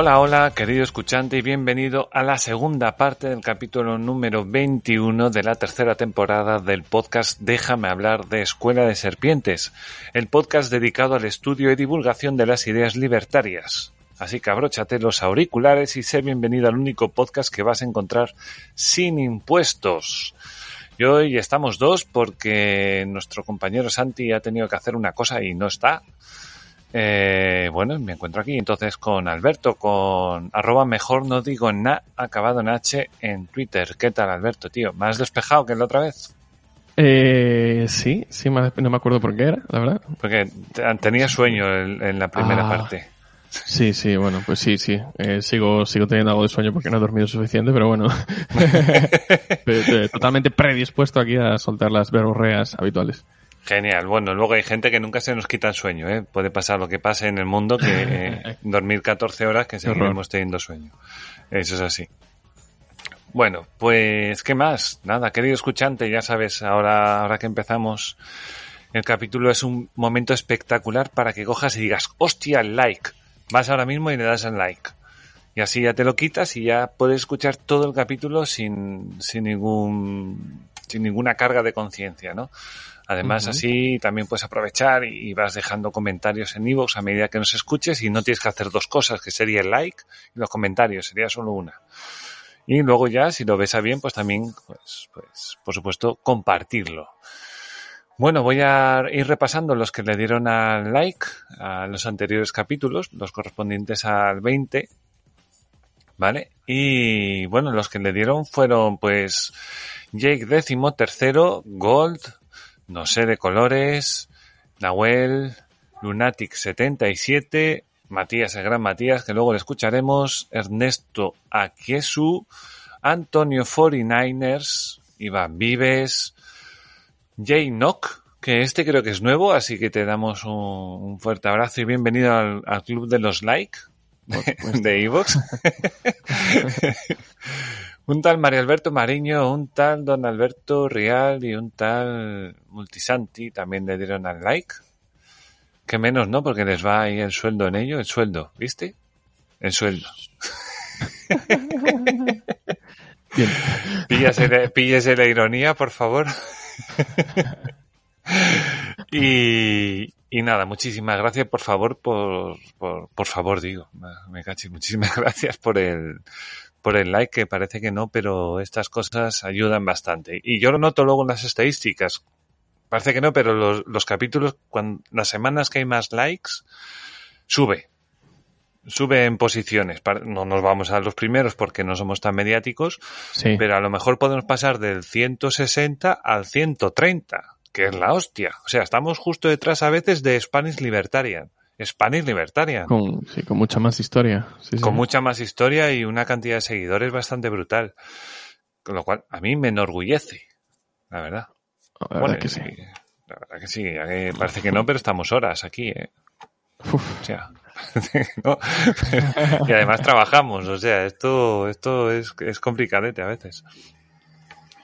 Hola, hola, querido escuchante y bienvenido a la segunda parte del capítulo número 21 de la tercera temporada del podcast Déjame hablar de Escuela de Serpientes, el podcast dedicado al estudio y divulgación de las ideas libertarias. Así que abróchate los auriculares y sé bienvenido al único podcast que vas a encontrar sin impuestos. Y hoy estamos dos porque nuestro compañero Santi ha tenido que hacer una cosa y no está. Eh, bueno, me encuentro aquí entonces con Alberto, con arroba mejor no digo na, acabado en H en Twitter. ¿Qué tal, Alberto, tío? ¿Más despejado que la otra vez? Eh, sí, sí, no me acuerdo por qué era, la verdad. Porque tenía sueño en, la primera ah, parte. Sí, sí, bueno, pues sí, sí. Eh, sigo, sigo teniendo algo de sueño porque no he dormido suficiente, pero bueno. Totalmente predispuesto aquí a soltar las verborreas habituales. Genial. Bueno, luego hay gente que nunca se nos quita el sueño, ¿eh? Puede pasar lo que pase en el mundo, que eh, dormir 14 horas, que seguiremos teniendo sueño. Eso es así. Bueno, pues, ¿qué más? Nada, querido escuchante, ya sabes, ahora, ahora que empezamos el capítulo es un momento espectacular para que cojas y digas, hostia, like. Vas ahora mismo y le das al like. Y así ya te lo quitas y ya puedes escuchar todo el capítulo sin, sin ningún, sin ninguna carga de conciencia, ¿no? Además, así también puedes aprovechar y vas dejando comentarios en iVoox a medida que nos escuches y no tienes que hacer dos cosas, que sería el like y los comentarios, sería solo una. Y luego ya, si lo ves a bien, pues también, pues, pues, por supuesto, compartirlo. Bueno, voy a ir repasando los que le dieron al like a los anteriores capítulos, los correspondientes al 20, ¿vale? Y bueno, los que le dieron fueron pues Jake décimo tercero, Gold, no sé de colores, Nahuel, Lunatic77, Matías, el gran Matías, que luego le escucharemos, Ernesto Aquiesu, Antonio 49ers, Iván Vives, Jay Nock, que este creo que es nuevo, así que te damos un, fuerte abrazo y bienvenido al, club de los like de Evox. Un tal Mario Alberto Mariño, un tal Don Alberto Real y un tal Multisanti también le dieron al like. Que menos, ¿no? Porque les va ahí el sueldo en ello, el sueldo, ¿viste? El sueldo. Píllese, la ironía, por favor. y, y nada, muchísimas gracias, por favor, por, por, por favor, digo, me caché, muchísimas gracias por el, por el like, que parece que no, pero estas cosas ayudan bastante. Y yo lo noto luego en las estadísticas. Parece que no, pero los, los capítulos, cuando, las semanas que hay más likes, sube. Sube en posiciones. No nos vamos a los primeros porque no somos tan mediáticos, pero a lo mejor podemos pasar del 160 al 130, que es la hostia. O sea, estamos justo detrás a veces de Spanish Libertarian. Spanish Libertaria. Con, sí, con mucha más historia. con mucha más historia y una cantidad de seguidores bastante brutal. Con lo cual, a mí me enorgullece, la verdad. La verdad que sí. La verdad que sí. Parece que no, pero estamos horas aquí, ¿eh? O sea, y además trabajamos, o sea, esto, esto es, es complicadete a veces.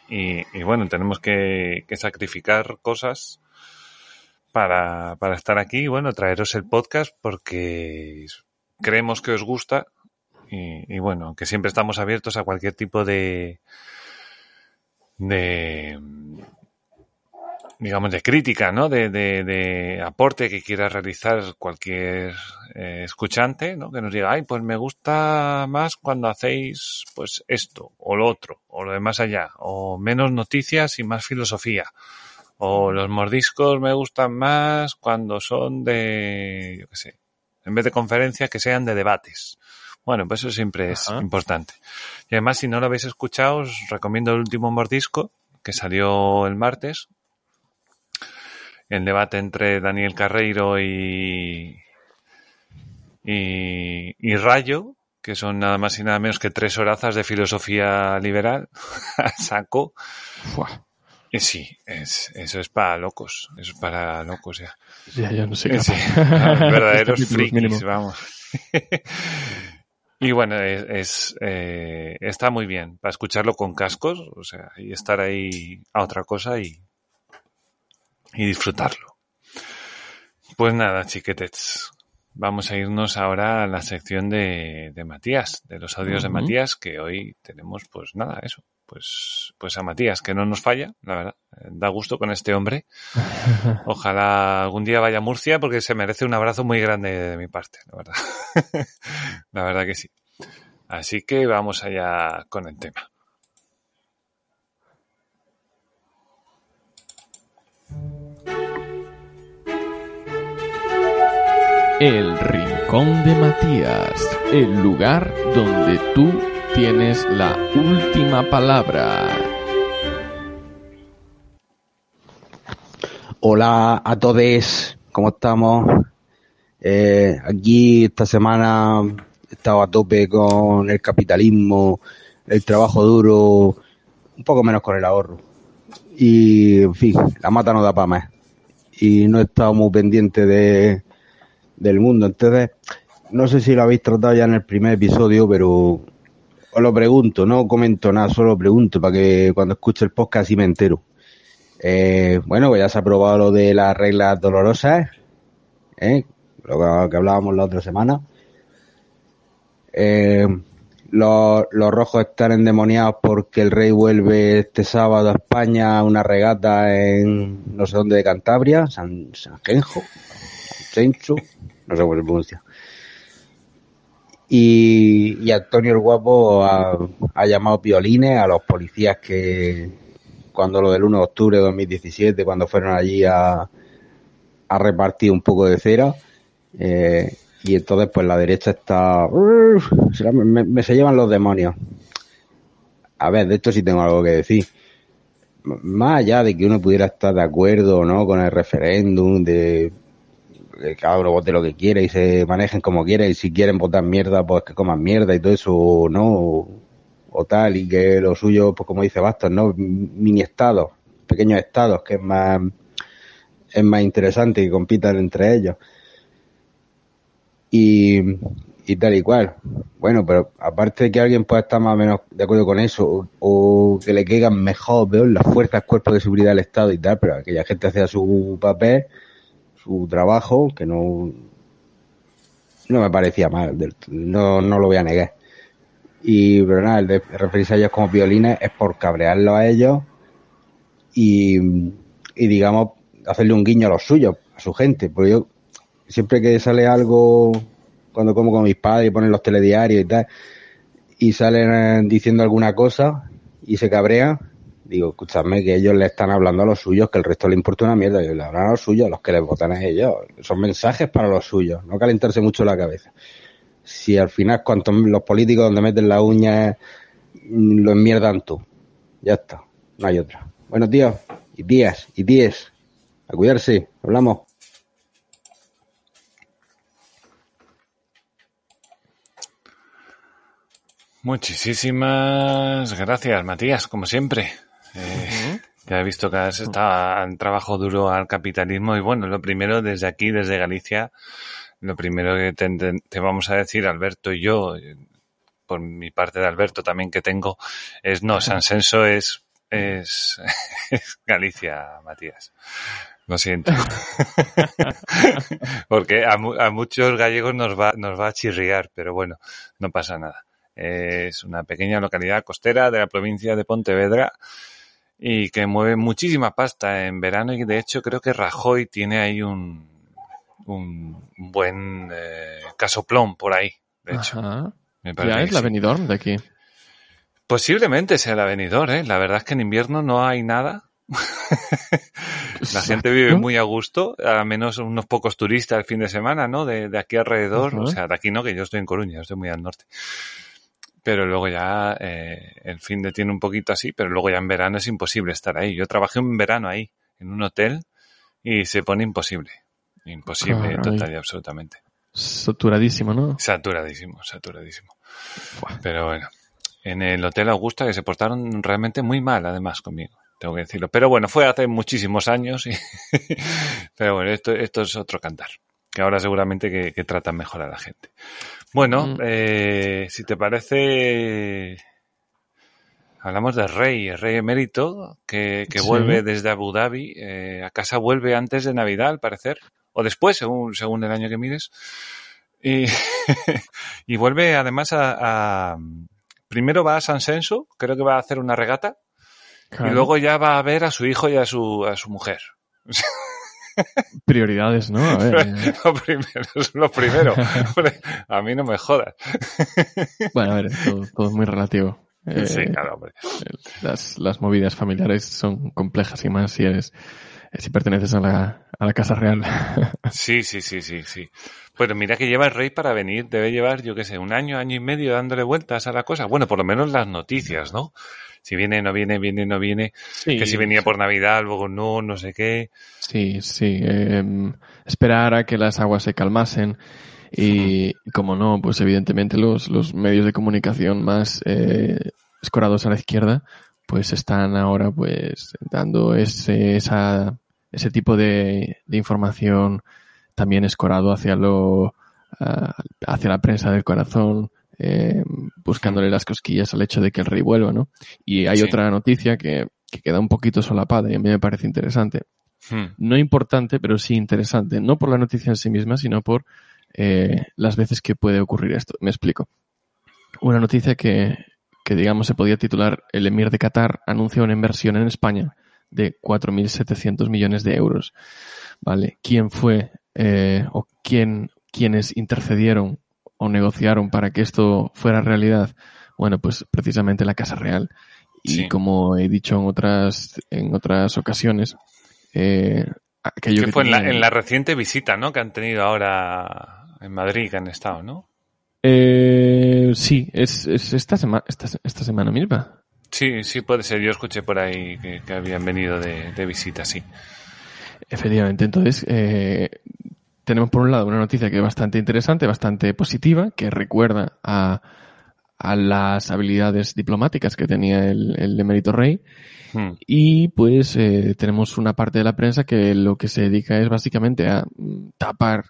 Y, y bueno, tenemos que, que sacrificar cosas para, para estar aquí y bueno, traeros el podcast porque creemos que os gusta y, bueno, que siempre estamos abiertos a cualquier tipo de, de digamos, de crítica, ¿no? De, de, de aporte que quiera realizar cualquier eh, escuchante, ¿no? Que nos diga, ay, pues me gusta más cuando hacéis, pues, esto, o lo otro, o lo de más allá, o menos noticias y más filosofía. O los mordiscos me gustan más cuando son de, yo qué sé, en vez de conferencias que sean de debates. Bueno, pues eso siempre es importante. Y además, si no lo habéis escuchado, os recomiendo el último mordisco que salió el martes. El debate entre Daniel Carreiro y, y, y Rayo, que son nada más y nada menos que tres horazas de filosofía liberal, saco. Y sí, es, eso es para locos, eso es para locos ya. Ya, ya no sé qué. Sí, verdaderos frikis, vamos. y bueno, es, es eh, está muy bien para escucharlo con cascos, o sea, y estar ahí a otra cosa y, y disfrutarlo. Pues nada, chiquetets, vamos a irnos ahora a la sección de, de Matías, de los audios de Matías, que hoy tenemos, pues nada, eso, pues, pues a Matías, que no nos falla, la verdad, da gusto con este hombre. Ojalá algún día vaya a Murcia porque se merece un abrazo muy grande de mi parte, la verdad. la verdad que sí. Así que vamos allá con el tema. El Rincón de Matías, el lugar donde tú tienes la última palabra. Hola a todos, ¿cómo estamos? Eh, aquí esta semana he estado a tope con el capitalismo, el trabajo duro, un poco menos con el ahorro. Y, en fin, la mata no da para más. Y no he estado muy pendiente de, del mundo. Entonces, no sé si lo habéis tratado ya en el primer episodio, pero os lo pregunto, no comento nada, solo pregunto para que cuando escuche el podcast sí me entero. Eh, bueno, pues ya se ha aprobado lo de las reglas dolorosas, ¿eh? lo que hablábamos la otra semana. Eh, los, los, rojos están endemoniados porque el rey vuelve este sábado a España a una regata en no sé dónde de Cantabria, San, San Genjo, San Gencho, no sé cómo se pronuncia. Y, y, Antonio el Guapo ha, llamado piolines a los policías que cuando lo del 1 de octubre de 2017, cuando fueron allí a, a repartir un poco de cera, eh, y entonces pues la derecha está... Me, me, se llevan los demonios. A ver, de esto sí tengo algo que decir. Más allá de que uno pudiera estar de acuerdo o no con el referéndum, de que cada uno vote lo que quiera y se manejen como quiera y si quieren votar mierda, pues que coman mierda y todo eso, ¿no? O, o tal, y que lo suyo, pues como dice Bastos, ¿no? Mini estados, pequeños estados, que es más, es más interesante que compitan entre ellos. Y, y tal y cual. Bueno, pero aparte de que alguien pueda estar más o menos de acuerdo con eso, o, o que le caigan mejor, veo las fuerzas, cuerpos de seguridad del Estado y tal, pero aquella gente hacía su papel, su trabajo, que no, no me parecía mal, no, no lo voy a negar. Y, pero nada, el de referirse a ellos como violines es por cabrearlo a ellos y, y digamos, hacerle un guiño a los suyos, a su gente. Porque yo, siempre que sale algo, cuando como con mis padres y ponen los telediarios y tal, y salen diciendo alguna cosa y se cabrean, digo, escúchame que ellos le están hablando a los suyos, que el resto le importa una mierda, y le hablan a los suyos, los que les votan a ellos. Son mensajes para los suyos, no calentarse mucho la cabeza. Si al final, cuanto los políticos donde meten la uña lo enmierdan tú. Ya está, no hay otra. Bueno, tíos, y tías, y tíes, a cuidarse, hablamos. Muchísimas gracias, Matías, como siempre. Eh, ya he visto que has estado en trabajo duro al capitalismo y bueno, lo primero desde aquí, desde Galicia, lo primero que te, te, vamos a decir, Alberto y yo, por mi parte de Alberto también que tengo, es no, San Senso es, es, es Galicia, Matías. Lo siento. Porque a, a, muchos gallegos nos va, nos va a chirriar, pero bueno, no pasa nada. Es una pequeña localidad costera de la provincia de Pontevedra y que mueve muchísima pasta en verano y de hecho creo que Rajoy tiene ahí un, un buen eh, casoplón por ahí, de hecho. Ajá. Me parece ya es la sí. Benidorm de aquí. Posiblemente sea la Benidorm, ¿eh? La verdad es que en invierno no hay nada. la gente vive muy a gusto, a menos unos pocos turistas el fin de semana, ¿no? De, de aquí alrededor, o sea, de aquí no, que yo estoy en Coruña, estoy muy al norte pero luego ya eh, el fin de tiene un poquito así, pero luego ya en verano es imposible estar ahí. Yo trabajé un verano ahí, en un hotel, y se pone imposible. Imposible, Caray. total y absolutamente. saturadísimo, ¿no? Saturadísimo, saturadísimo. Pero bueno, en el Hotel Augusta que se portaron realmente muy mal, además, conmigo, tengo que decirlo. Pero bueno, fue hace muchísimos años. Y Pero bueno, esto, esto es otro cantar, que ahora seguramente que, tratan mejor a la gente. Bueno, mm. eh, si te parece, hablamos del rey, el rey emérito, que, que vuelve desde Abu Dhabi. Eh, a casa vuelve antes de Navidad, al parecer, o después, según, según el año que mires. Y, y vuelve además a, Primero va a San Senso, creo que va a hacer una regata. Y luego ya va a ver a su hijo y a su, a su mujer. Prioridades, ¿no? A ver. Lo primero, es lo primero. a mí no me jodas. bueno, a ver, todo, es muy relativo. sí, eh, claro, hombre. Las, las movidas familiares son complejas y más si eres si perteneces a la, a la Casa Real. sí, sí, sí, sí, sí. Pero mira que lleva el rey para venir, debe llevar, yo qué sé, un año, año y medio dándole vueltas a la cosa. Bueno, por lo menos las noticias, ¿no? Si viene, no viene, viene, no viene. que si venía por Navidad, luego no, no sé qué. Sí, sí. Em, esperar a que las aguas se calmasen. Y, como no, pues evidentemente los, los medios de comunicación más eh, escorados a la izquierda, pues están ahora pues dando ese, esa, ese tipo de, de información también escorado hacia lo ah, hacia la prensa del corazón, eh, buscándole las cosquillas al hecho de que el rey vuelva, ¿no? Y hay otra noticia que, que, queda un poquito solapada y a mí me parece interesante. Hmm. No importante, pero sí interesante. No por la noticia en sí misma, sino por eh, las veces que puede ocurrir esto. Me explico. Una noticia que, que, digamos, se podía titular El emir de Qatar anuncia una inversión en España de 4.700 millones de euros. ¿Vale? ¿Quién fue eh, o quién, quienes intercedieron o negociaron para que esto fuera realidad? Bueno, pues precisamente la Casa Real. Y como he dicho en otras, en otras ocasiones, eh, aquello que, fue en, la, reciente visita, ¿no? Que han tenido ahora en Madrid, que han estado, ¿no? Eh, sí, es, esta, semana esta, esta, semana misma. Sí, sí puede ser. Yo escuché por ahí que, habían venido de, de, visita, sí. Efectivamente. Entonces, eh, tenemos por un lado una noticia que es bastante interesante, bastante positiva, que recuerda a, a las habilidades diplomáticas que tenía el, el emérito rey. Hmm. Y pues eh, tenemos una parte de la prensa que lo que se dedica es básicamente a tapar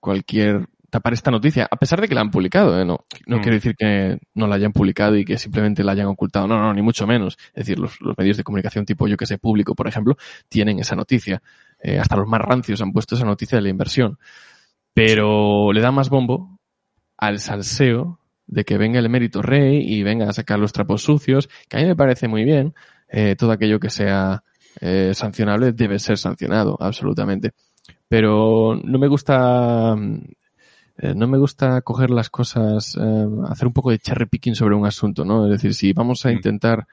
cualquier tapar esta noticia, a pesar de que la han publicado, ¿eh? no, no hmm. quiero decir que no la hayan publicado y que simplemente la hayan ocultado, no, no, ni mucho menos. Es decir, los, los medios de comunicación tipo yo que sé, público, por ejemplo, tienen esa noticia. Eh, hasta los más rancios han puesto esa noticia de la inversión. Pero le da más bombo al salseo de que venga el emérito rey y venga a sacar los trapos sucios, que a mí me parece muy bien. Eh, todo aquello que sea eh, sancionable debe ser sancionado, absolutamente. Pero no me gusta, no me gusta coger las cosas, hacer un poco de cherry picking sobre un asunto, ¿no? Es decir, si vamos a mm. intentar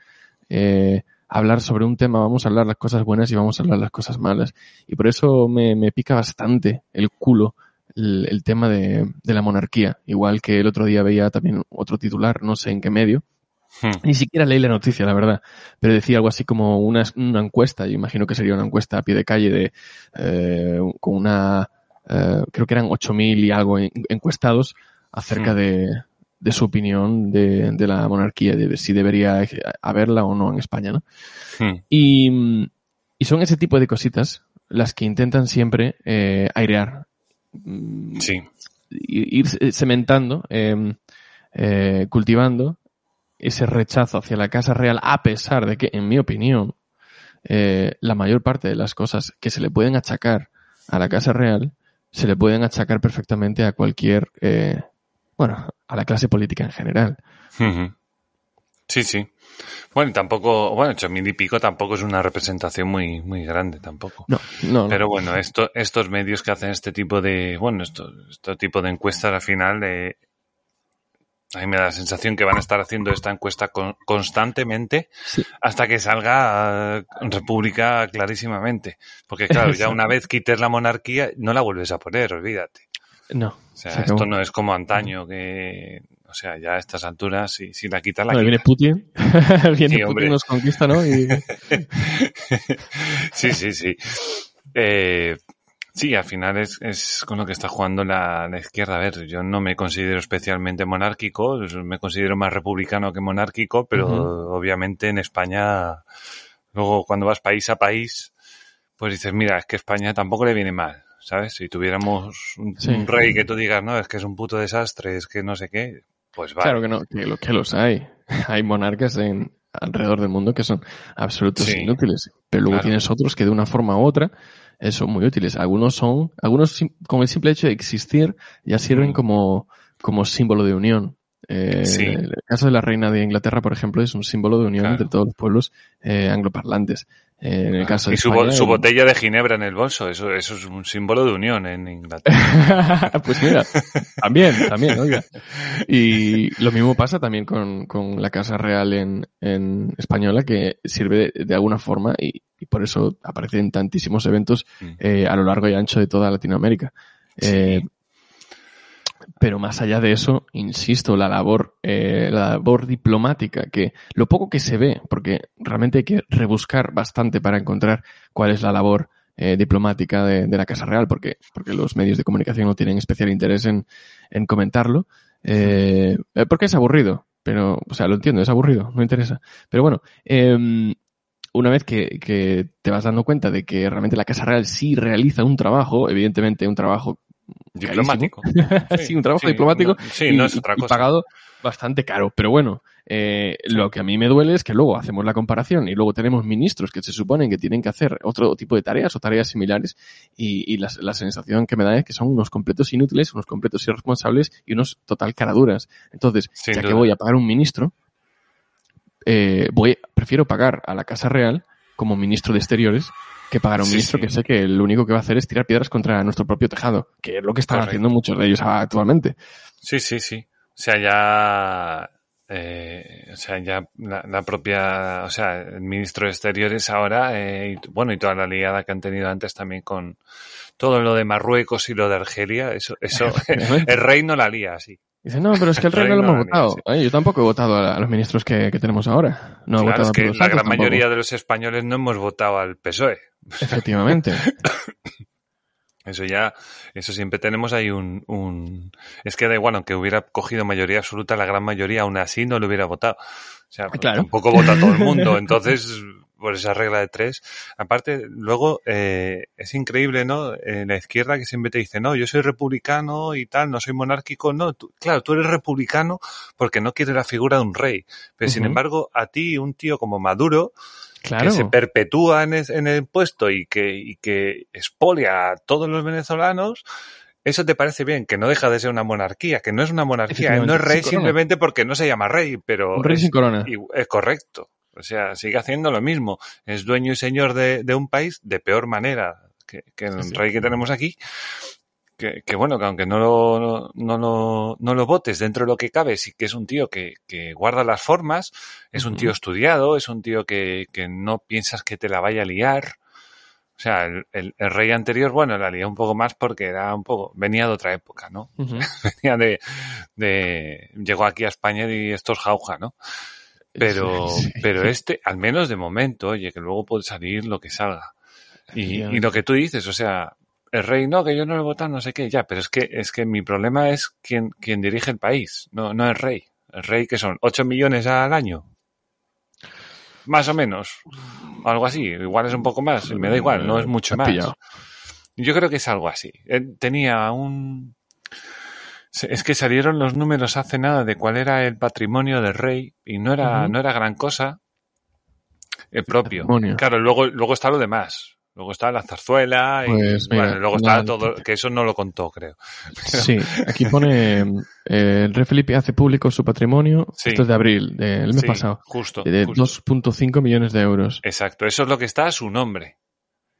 hablar sobre un tema, vamos a hablar las cosas buenas y vamos a hablar las cosas malas. Y por eso me, me pica bastante el culo el, tema de, de, la monarquía. Igual que el otro día veía también otro titular, no sé en qué medio. Hmm. Ni siquiera leí la noticia, la verdad. Pero decía algo así como una, una encuesta, yo imagino que sería una encuesta a pie de calle de, eh, con una, eh, creo que eran 8.000 y algo encuestados acerca hmm. de, de su opinión de, de, la monarquía, de si debería haberla o no en España, ¿no? Hmm. Y, y, son ese tipo de cositas las que intentan siempre eh, airear. Mm, sí. Ir cementando, em, eh, cultivando ese rechazo hacia la Casa Real, a pesar de que, en mi opinión, eh, la mayor parte de las cosas que se le pueden achacar a la Casa Real se le pueden achacar perfectamente a cualquier bueno, a la clase política en general. Sí, sí. Bueno, tampoco, bueno, ocho mil y pico tampoco es una representación muy, muy grande tampoco. No, no. Pero bueno, esto, estos medios que hacen este tipo de, bueno, esto, este tipo de encuestas al final, eh, a mí me da la sensación que van a estar haciendo esta encuesta constantemente hasta que salga República clarísimamente. Porque claro, ya una vez quites la monarquía, no la vuelves a poner, olvídate. No. O sea, esto no es como antaño que, o sea, ya a estas alturas, si, si la quita la bueno, Viene Putin, viene Putin nos conquista, ¿no? sí, sí, sí. Eh, Sí, al final es, es con lo que está jugando la, la, izquierda. A ver, yo no me considero especialmente monárquico, me considero más republicano que monárquico, pero obviamente en España, luego cuando vas país a país, pues dices, mira, es que España tampoco le viene mal, ¿sabes? Si tuviéramos un, un, rey que tú digas, no, es que es un puto desastre, es que no sé qué, pues vale. Claro que no, que, lo, que los hay. Hay monarcas en, alrededor del mundo que son absolutos sí, inútiles, pero luego claro. tienes otros que de una forma u otra eh, son muy útiles. Algunos son, algunos con el simple hecho de existir ya sirven mm. como, como símbolo de unión. Eh, sí. El caso de la reina de Inglaterra, por ejemplo, es un símbolo de unión Claro. entre todos los pueblos eh, angloparlantes. Eh, en el caso de Y su, España, bo- su el- botella de ginebra en el bolso, eso, eso es un símbolo de unión en Inglaterra. pues mira, también, también, oiga. Y lo mismo pasa también con, con la Casa Real en, en española, que sirve de, de alguna forma y, y por eso aparece en tantísimos eventos Mm. eh, a lo largo y ancho de toda Latinoamérica. Eh, pero más allá de eso, insisto, la labor, eh, la labor diplomática, que lo poco que se ve, porque realmente hay que rebuscar bastante para encontrar cuál es la labor eh, diplomática de, de la Casa Real, porque, porque los medios de comunicación no tienen especial interés en, en comentarlo, eh, porque es aburrido, pero, o sea, lo entiendo, es aburrido, no interesa. Pero bueno, eh, una vez que, que te vas dando cuenta de que realmente la Casa Real sí realiza un trabajo, evidentemente un trabajo Diplomático. sí, un trabajo sí, diplomático no- sí, y, no es otra y cosa. pagado bastante caro. Pero bueno, eh, lo que a mí me duele es que luego hacemos la comparación y luego tenemos ministros que se suponen que tienen que hacer otro tipo de tareas o tareas similares y, y la, la sensación que me da es que son unos completos inútiles, unos completos irresponsables y unos total caraduras. Entonces, Sin ya que voy a pagar un ministro, eh, voy, prefiero pagar a la Casa Real como ministro de Exteriores que pagar a un Sí, ministro sí. que sé que lo único que va a hacer es tirar piedras contra nuestro propio tejado, que es lo que están Correcto. haciendo muchos de ellos actualmente. Sí, sí, sí. O sea, ya, eh, o sea, ya la, la propia, o sea, el ministro de Exteriores ahora, eh, y, bueno, y toda la liada que han tenido antes también con todo lo de Marruecos y lo de Argelia, eso, eso, el rey no la lía así. Dice, no, pero es que el rey no lo hemos votado. Ay, yo tampoco he votado a, los ministros que, que tenemos ahora. No he claro, votado es que la gran tampoco. mayoría de los españoles no hemos votado al PSOE. Efectivamente. Eso ya, eso siempre tenemos ahí un, un, es que da igual, aunque hubiera cogido mayoría absoluta, la gran mayoría aún así no lo hubiera votado. O sea, Ah, claro. tampoco vota todo el mundo, entonces, por esa regla de tres. Aparte, luego, eh, es increíble, ¿no? En la izquierda que siempre te dice, no, yo soy republicano y tal, no soy monárquico, no, tú- claro, tú eres republicano porque no quieres la figura de un rey. Pero sin embargo, a ti, un tío como Maduro, Claro. que se perpetúa en, es- en el puesto y que, y que expolia a todos los venezolanos, eso te parece bien, que no deja de ser una monarquía, que no es una monarquía, él no es rey simplemente porque no se llama rey, pero Un rey sin corona. es correcto. O sea, sigue haciendo lo mismo. Es dueño y señor de, de un país de peor manera que, que el Sí, sí. rey que tenemos aquí. Que, que bueno, que aunque no lo, no, lo, no lo votes dentro de lo que cabe, sí que es un tío que, que guarda las formas, es un tío estudiado, es un tío que, que no piensas que te la vaya a liar. O sea, el, el- el rey anterior, bueno, la lió un poco más porque era un poco, venía de otra época, ¿no? Ujú. Venía de, de, llegó aquí a España y esto es jauja, ¿no? Pero, Sí, sí. pero este, al menos de momento, oye, que luego puede salir lo que salga. Y, lo que tú dices, o sea, el rey no, que yo no lo he votado, no sé qué, ya, pero es que, es que mi problema es quien, quien dirige el país, no, no el rey. El rey que son 8 millones al año. Más o menos. O algo así. Igual es un poco más, me da igual, no es mucho más. Yo creo que es algo así. Él tenía un... Es que salieron los números hace nada de cuál era el patrimonio del rey y no era, no era gran cosa el propio. patrimonio. Claro, luego, luego está lo demás. Luego está la zarzuela y Pues, mira, bueno, luego está todo, que eso no lo contó, creo. Sí, aquí pone eh, el rey Felipe hace público su patrimonio. Sí. Esto es de abril, del mes Sí, pasado. Justo. De justo. 2.5 millones de euros. Exacto, eso es lo que está a su nombre.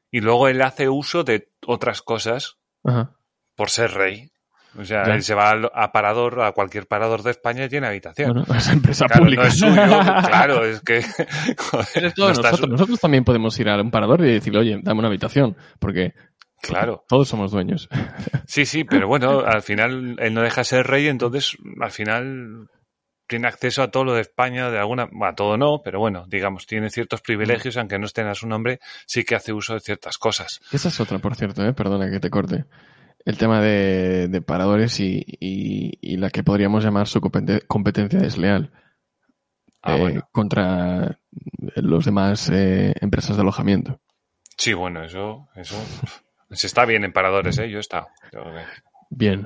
Y luego él hace uso de otras cosas Ajá. por ser rey. O sea, Ya. él se va al- a parador, a cualquier parador de España y tiene habitación. Bueno, es empresa claro, pública. no es suyo, claro, es que... joder, Eres todo no está nosotros. su- Nosotros también podemos ir a un parador y decirle, oye, dame una habitación. Porque Claro, todos somos dueños. sí, sí, pero bueno, al final él no deja de ser rey, entonces al final tiene acceso a todo lo de España, de alguna, a todo no, pero bueno, digamos, tiene ciertos privilegios, aunque no estén a su nombre, sí que hace uso de ciertas cosas. Esa es otra, por cierto, ¿eh? perdona que te corte. El tema de, paradores y, y, la que podríamos llamar su competencia desleal ah, eh, contra los demás eh, empresas de alojamiento. Sí, bueno, eso, eso se está bien en paradores, ¿eh? Yo he estado. Bien.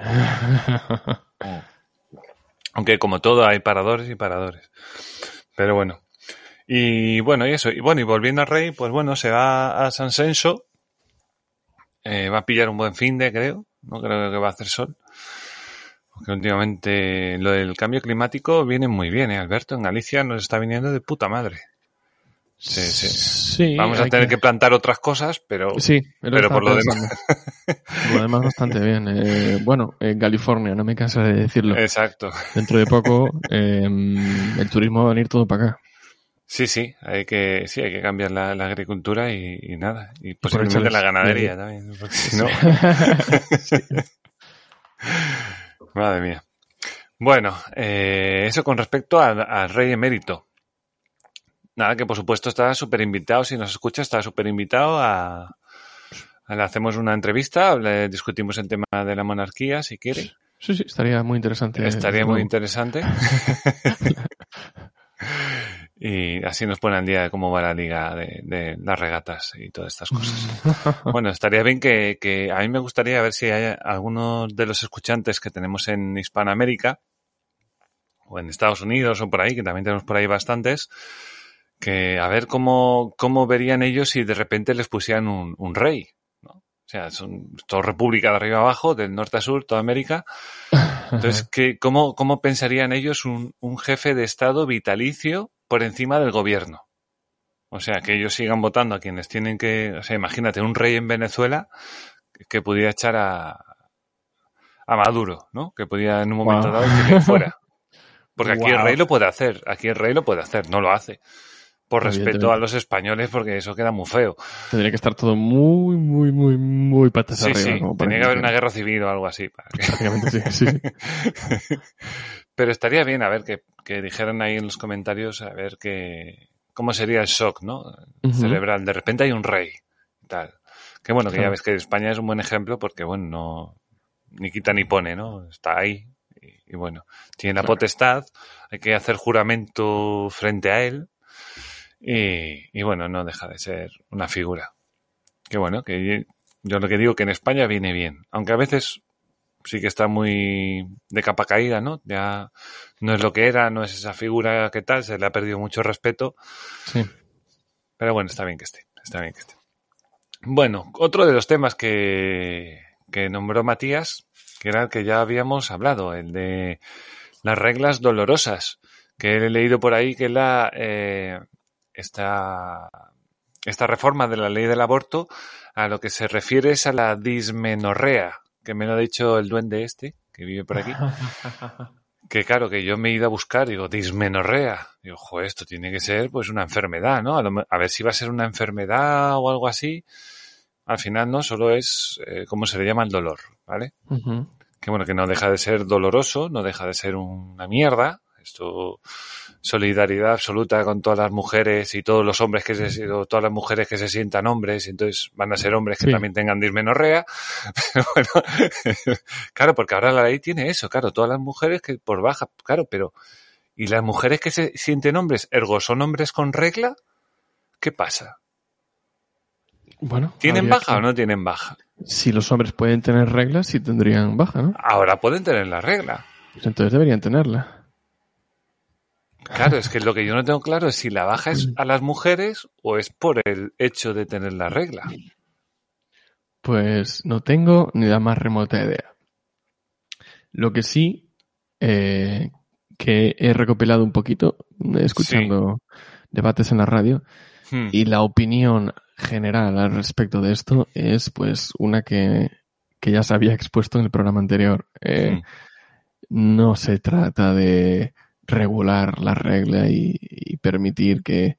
Aunque como todo hay paradores y paradores. Pero bueno. Y bueno, y eso. Y bueno, y volviendo a Rey, pues bueno, se va a San Senso. Eh, va a pillar un buen fin de, creo. No creo que va a hacer sol. Porque últimamente lo del cambio climático viene muy bien, ¿eh, Alberto? En Galicia nos está viniendo de puta madre. Sí, sí. Vamos a tener que... plantar otras cosas, pero, sí, pero por lo demás. Por lo demás, bastante bien. Eh, bueno, en California, no me canso de decirlo. Exacto. Dentro de poco, em, el turismo va a venir todo para acá. Sí, sí, hay que, sí, hay que cambiar la, agricultura y, nada. Y posiblemente la ganadería también, porque si no. Madre mía. Bueno, eh, eso con respecto al rey emérito. Nada, que por supuesto está súper invitado, si nos escucha, está súper invitado a, Le hacemos una entrevista, le discutimos el tema de la monarquía, si quiere. Sí, sí, estaría muy interesante. Estaría muy interesante. y así nos pone al día de cómo va la liga de, las regatas y todas estas cosas. bueno, estaría bien que, que, a mí me gustaría ver si hay algunos de los escuchantes que tenemos en Hispanoamérica o en Estados Unidos o por ahí, que también tenemos por ahí bastantes, que a ver cómo, cómo verían ellos si de repente les pusieran un, un rey. ¿no? O sea, son todo república de arriba abajo, del norte a sur, toda América. Entonces, ¿qué, cómo, ¿cómo pensarían ellos un, un jefe de Estado vitalicio por encima del gobierno? O sea, que ellos sigan votando a quienes tienen que... O sea, imagínate, un rey en Venezuela que pudiera echar a, a Maduro, ¿no? Que podía en un momento dado que fuera. Porque aquí el rey lo puede hacer, aquí el rey lo puede hacer, no lo hace por respeto a los españoles, porque eso queda muy feo. Tendría que estar todo muy, muy, muy, muy patas sí, Sí, Tendría que haber una guerra civil o algo así. sí, Pero estaría bien a ver que, que, dijeran ahí en los comentarios a ver que, cómo sería el shock, ¿no? Cerebral. De repente hay un rey, tal. Que bueno, que ya ves que España es un buen ejemplo porque, bueno, no, ni quita ni pone, ¿no? Está ahí. Y, bueno, tiene la potestad, hay que hacer juramento frente a él y, bueno, no deja de ser una figura. Que bueno, que yo lo que digo que en España viene bien. Aunque a veces sí que está muy de capa caída, ¿no? Ya no es lo que era, no es esa figura que tal, se le ha perdido mucho respeto. Sí. Pero bueno, está bien que esté, está bien que esté. Bueno, otro de los temas que, que nombró Matías, que era el que ya habíamos hablado, el de las reglas dolorosas, que he leído por ahí que la, eh, esta, esta reforma de la ley del aborto a lo que se refiere es a la dismenorrea, que me lo ha dicho el duende este, que vive por aquí. que claro, que yo me he ido a buscar, digo, dismenorrea. Digo, ojo, esto tiene que ser pues una enfermedad, ¿no? A, ver si va a ser una enfermedad o algo así. Al final no, solo es eh, cómo se le llama el dolor, ¿vale? Que bueno, que no deja de ser doloroso, no deja de ser una mierda. Esto solidaridad absoluta con todas las mujeres y todos los hombres que se, todas las mujeres que se sientan hombres, y entonces van a ser hombres que también tengan dismenorrea. Pero bueno, claro, porque ahora la ley tiene eso, claro, todas las mujeres que por baja, claro, pero ¿y las mujeres que se sienten hombres, ergo son hombres con regla? ¿Qué pasa? Bueno, ¿tienen baja o no tienen baja? Si los hombres pueden tener reglas, sí tendrían baja, ¿no? Ahora pueden tener la regla. Pues entonces deberían tenerla. Claro, es que lo que yo no tengo claro es si la baja es a las mujeres o es por el hecho de tener la regla. Pues no tengo ni la más remota idea. Lo que sí, eh, que he recopilado un poquito, escuchando debates en la radio, hmm. y la opinión general al respecto de esto es pues una que, ya se había expuesto en el programa anterior. Eh, hmm. No se trata de regular la regla y, permitir que,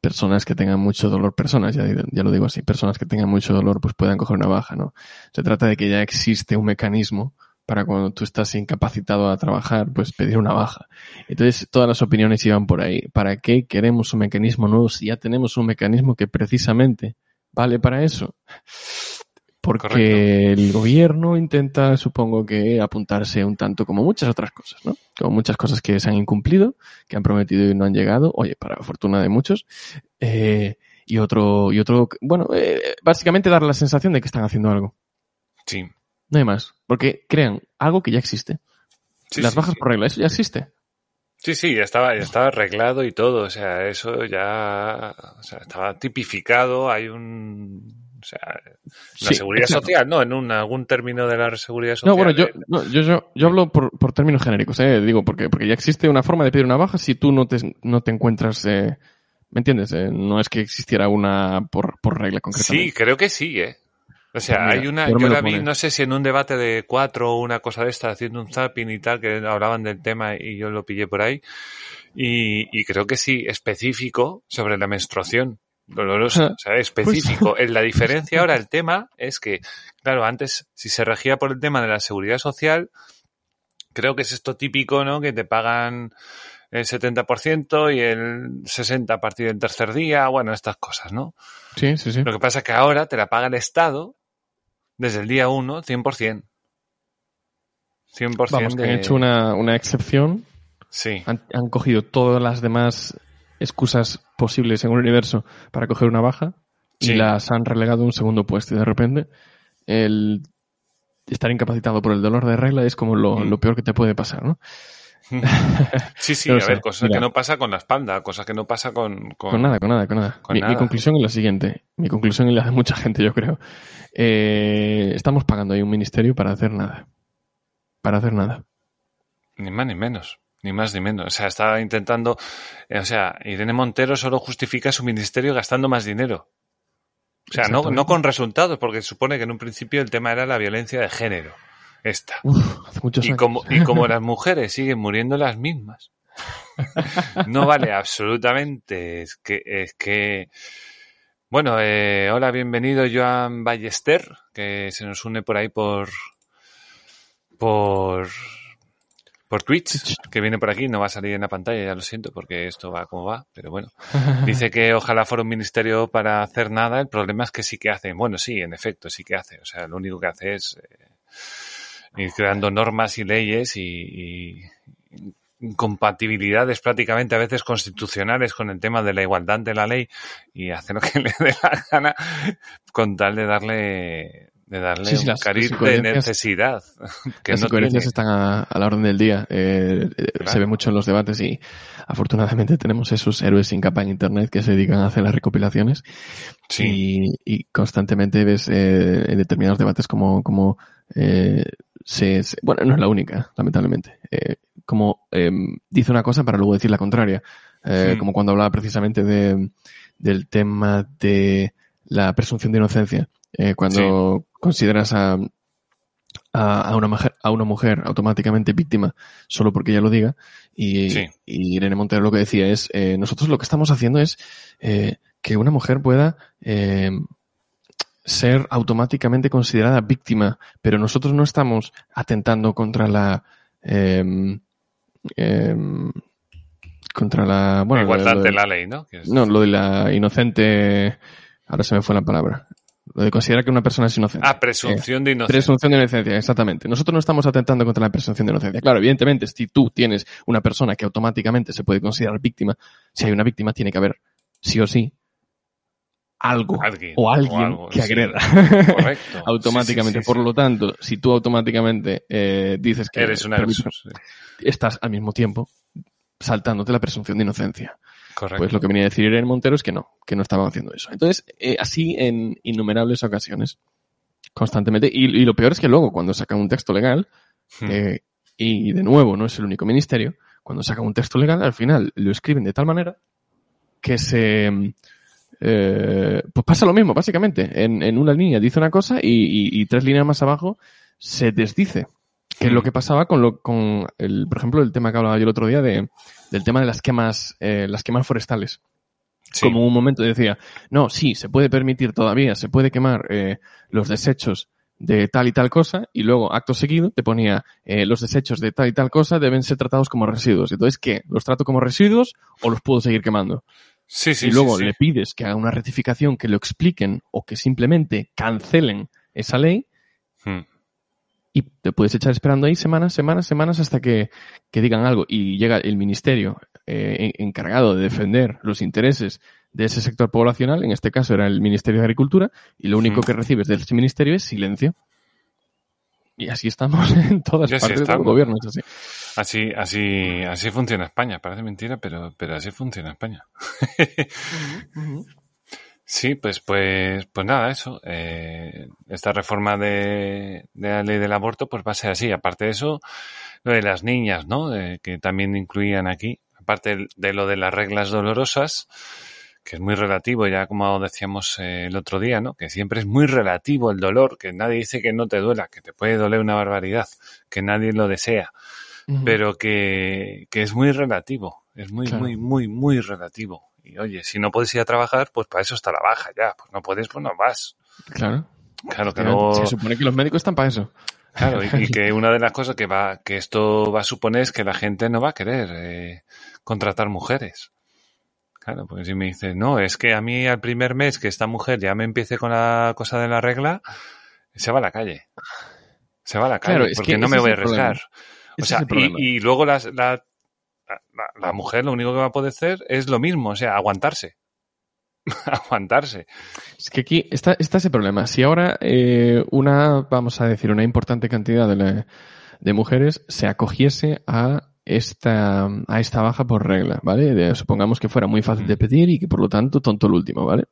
personas que tengan mucho dolor, personas, ya, ya, lo digo así, personas que tengan mucho dolor pues puedan coger una baja, ¿no? Se trata de que ya existe un mecanismo para cuando tú estás incapacitado a trabajar, pues pedir una baja. Entonces, todas las opiniones iban por ahí. ¿Para qué queremos un mecanismo nuevo si ya tenemos un mecanismo que precisamente vale para eso? Porque el gobierno intenta, supongo que, apuntarse un tanto como muchas otras cosas, ¿no? Como muchas cosas que se han incumplido, que han prometido y no han llegado, oye, para fortuna de muchos. Eh, y otro, y otro, bueno, eh, básicamente dar la sensación de que están haciendo algo. Sí. No hay más. Porque crean algo que ya existe. Sí, Las sí, bajas sí. por regla, eso ya existe. Sí, sí, ya estaba, ya estaba arreglado y todo. O sea, eso ya o sea, estaba tipificado. Hay un. O sea, la Sí, seguridad exacto. social, ¿no? En un, algún término de la seguridad social. No, bueno, yo, no, yo, yo, yo hablo por, por términos genéricos, eh, digo, porque, porque ya existe una forma de pedir una baja si tú no te, no te encuentras, eh, ¿me entiendes? Eh, no es que existiera una por, por regla concretamente. Sí, creo que sí, ¿eh? O sea, mira, hay una, yo la vi, no sé si en un debate de cuatro o una cosa de esta, haciendo un zapping y tal, que hablaban del tema y yo lo pillé por ahí. Y, y creo que sí, específico sobre la menstruación dolorosa, o sea, Pues específico. En la diferencia ahora, el tema es que, claro, antes, si se regía por el tema de la seguridad social, creo que es esto típico, ¿no? Que te pagan el 70% y el 60% a partir del tercer día, bueno, estas cosas, ¿no? Sí, sí, sí. Lo que pasa es que ahora te la paga el Estado desde el día 1, 100%. 100% Vamos, que de... han hecho una, una excepción, Sí, han, han cogido todas las demás excusas posibles en un universo para coger una baja Sí. y las han relegado a un segundo puesto y de repente el estar incapacitado por el dolor de regla es como lo, Mm. lo peor que te puede pasar, ¿no? sí, sí, a ver, cosas mira. que no pasa con la espalda, cosas que no pasa con... con- Con nada, con nada, con nada. con mi, conclusión es la siguiente. Mi conclusión y la de mucha gente, yo creo. Eh, estamos pagando ahí un ministerio para hacer nada. Para hacer nada. Ni más ni menos. Ni más ni menos. O sea, estaba intentando... eh, o sea, Irene Montero solo justifica su ministerio gastando más dinero. O sea, no, no con resultados, porque se supone que en un principio el tema era la violencia de género. Esta. Uf, hace muchos Y años. como, y como las mujeres siguen muriendo las mismas, no vale absolutamente. Es que, es que, bueno, eh, hola, bienvenido Joan Ballester, que se nos une por ahí por, por, por Twitch, que viene por aquí, no va a salir en la pantalla, ya lo siento, porque esto va como va, pero bueno. Dice que ojalá fuera un ministerio para hacer nada, el problema es que sí que hacen. Bueno, sí, en efecto, sí que hace. O sea, lo único que hace es eh, ir creando normas y leyes y, y incompatibilidades prácticamente a veces constitucionales con el tema de la igualdad de la ley y hace lo que le dé la gana con tal de darle de darle Sí, sí, un las- cariz las de necesidad que Las no incoherencias tiene. están a, a la orden del día. Eh, eh, Claro. Se ve mucho en los debates y afortunadamente tenemos esos héroes sin capa en Internet que se dedican a hacer las recopilaciones Sí, y, y constantemente ves eh, en determinados debates como, como eh, se, se- Bueno, no es la única, lamentablemente. Como eh, dice una cosa para luego decir la contraria. Como cuando hablaba precisamente de, del tema de la presunción de inocencia. Eh, cuando consideras a, a, a una mujer, a una mujer automáticamente víctima solo porque ella lo diga. Y, Sí. y Irene Montero lo que decía es, eh, nosotros lo que estamos haciendo es eh, que una mujer pueda eh, ser automáticamente considerada víctima, pero nosotros no estamos atentando contra la... em, em, contra la... Bueno, igualdad de la ley, ¿no? Es- No, lo de la inocente... Ahora se me fue la palabra. Lo de considerar que una persona es inocente. Ah, presunción de inocencia. Presunción de inocencia, exactamente. Nosotros no estamos atentando contra la presunción de inocencia. Claro, evidentemente, si tú tienes una persona que automáticamente se puede considerar víctima, si hay una víctima, tiene que haber, sí o sí, algo Alguien, o alguien o algo, que sí. agreda. Correcto. automáticamente. Sí, sí, sí, Por lo tanto, si tú automáticamente eh, dices que Eres una estás al mismo tiempo saltándote la presunción de inocencia. Correcto. Pues lo que venía a decir Irene Montero es que no, que no estaban haciendo eso. Entonces, eh, así en innumerables ocasiones, constantemente. Y, y lo peor es que luego, cuando sacan un texto legal, Hmm. eh, y de nuevo no es el único ministerio, cuando sacan un texto legal, al final lo escriben de tal manera que se... eh, pues pasa lo mismo, básicamente. En, en una línea dice una cosa y, y- y tres líneas más abajo se desdice. Que es lo que pasaba con, lo, con el, por ejemplo, el tema que hablaba yo el otro día de, del tema de las quemas, eh, las quemas forestales. Sí. Como un momento decía, no, sí, se puede permitir todavía, se puede quemar eh, los desechos de tal y tal cosa y luego, acto seguido, te ponía eh, los desechos de tal y tal cosa deben ser tratados como residuos. Entonces, ¿qué? ¿Los trato como residuos o los puedo seguir quemando? Sí, sí, y luego sí, le pides que haga una rectificación, que lo expliquen o que simplemente cancelen esa ley Hmm. Y te puedes echar esperando ahí semanas, semanas, semanas hasta que, que digan algo. Y llega el ministerio eh, en- encargado de defender los intereses de ese sector poblacional, en este caso era el Ministerio de Agricultura, y lo único que recibes de ese ministerio es silencio. Y así estamos en todas Y así partes del gobierno, es así. Así, así, así funciona España. Parece mentira, pero, pero así funciona España. Sí, pues, pues, pues nada, eso. Eh, esta reforma de, de la ley del aborto, pues va a ser así. Aparte de eso, lo de las niñas, ¿no? Eh, que también incluían aquí. Aparte de lo de las reglas dolorosas, que es muy relativo, ya como decíamos eh, el otro día, ¿no? Que siempre es muy relativo el dolor, que nadie dice que no te duela, que te puede doler una barbaridad, que nadie lo desea pero que, que es muy relativo, es muy, Claro. muy, muy, muy relativo. Y oye, si no puedes ir a trabajar, pues para eso está la baja ya. Pues no puedes, pues no vas. Claro. Claro que luego, Se supone que los médicos están para eso. claro, y, y que una de las cosas que va, que esto va a suponer es que la gente no va a querer eh, contratar mujeres. Claro, porque si me dices, no, es que a mí al primer mes que esta mujer ya me empiece con la cosa de la regla, se va a la calle. Se va a la calle, Claro, porque que no me voy a arriesgar. O sea, y luego las- la, la, la mujer lo único que va a poder hacer es lo mismo, o sea, aguantarse. aguantarse. Es que aquí está, está ese problema. Si ahora eh, una, vamos a decir, una importante cantidad de, la- de mujeres se acogiese a esta, a esta baja por regla, ¿vale? De- supongamos que fuera muy fácil de pedir y que por lo tanto tonto el último, ¿vale?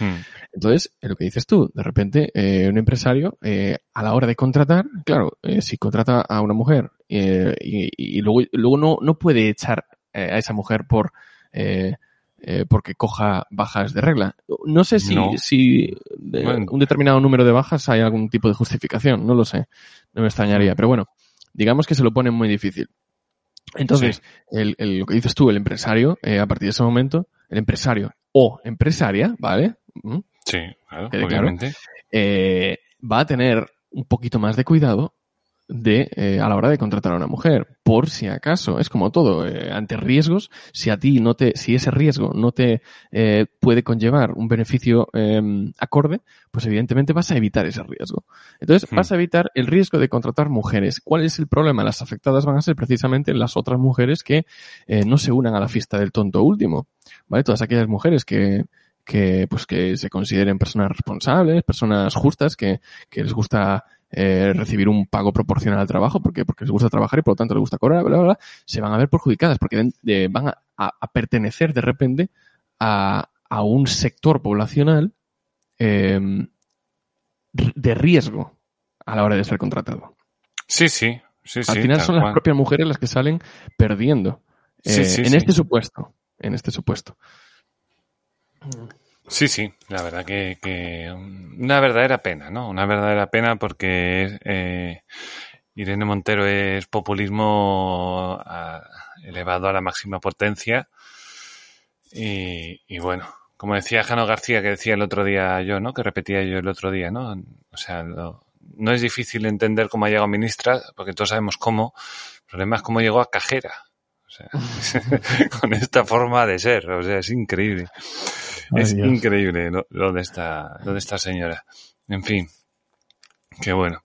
Hmm. Entonces, es lo que dices tú, de repente eh, un empresario eh, a la hora de contratar, claro, eh, si contrata a una mujer eh, y, y luego, luego no, no puede echar eh, a esa mujer por eh, eh, porque coja bajas de regla. No sé si, No. si de Bueno. un determinado número de bajas hay algún tipo de justificación, no lo sé, no me extrañaría, pero bueno, digamos que se lo ponen muy difícil. Entonces, el, el- lo que dices tú, el empresario, eh, a partir de ese momento, el empresario o empresaria, ¿vale? ¿Mm? Sí, claro, claro. obviamente. eh, va a tener un poquito más de cuidado de eh, a la hora de contratar a una mujer, por si acaso, es como todo, eh, ante riesgos, si a ti no te, si ese riesgo no te eh, puede conllevar un beneficio eh, acorde, pues evidentemente vas a evitar ese riesgo. Entonces Hmm. vas a evitar el riesgo de contratar mujeres. ¿Cuál es el problema? Las afectadas van a ser precisamente las otras mujeres que eh, no se unan a la fiesta del tonto último, ¿vale? Todas aquellas mujeres que que pues que se consideren personas responsables, personas justas, que, que les gusta eh, recibir un pago proporcional al trabajo porque, porque les gusta trabajar y por lo tanto les gusta cobrar, bla, bla, bla, se van a ver perjudicadas porque de- van a, a- a pertenecer de repente a, a un sector poblacional eh, r- de riesgo a la hora de ser contratado. Sí, sí, sí, sí. Al final son las cual. propias mujeres las que salen perdiendo. Sí, eh, sí, en sí. este supuesto. En este supuesto. Sí, sí, la verdad que, que una verdadera pena, ¿no? Una verdadera pena porque eh, Irene Montero es populismo a- elevado a la máxima potencia y, y bueno, como decía Jano García, que decía el otro día yo, ¿no? Que repetía yo el otro día, ¿no? O sea, no es difícil entender cómo ha llegado ministra, porque todos sabemos cómo. El problema es cómo llegó a cajera. O sea, con esta forma de ser, o sea, es increíble. Ay, es Dios. increíble lo, lo de esta, lo de esta señora. En fin, qué bueno.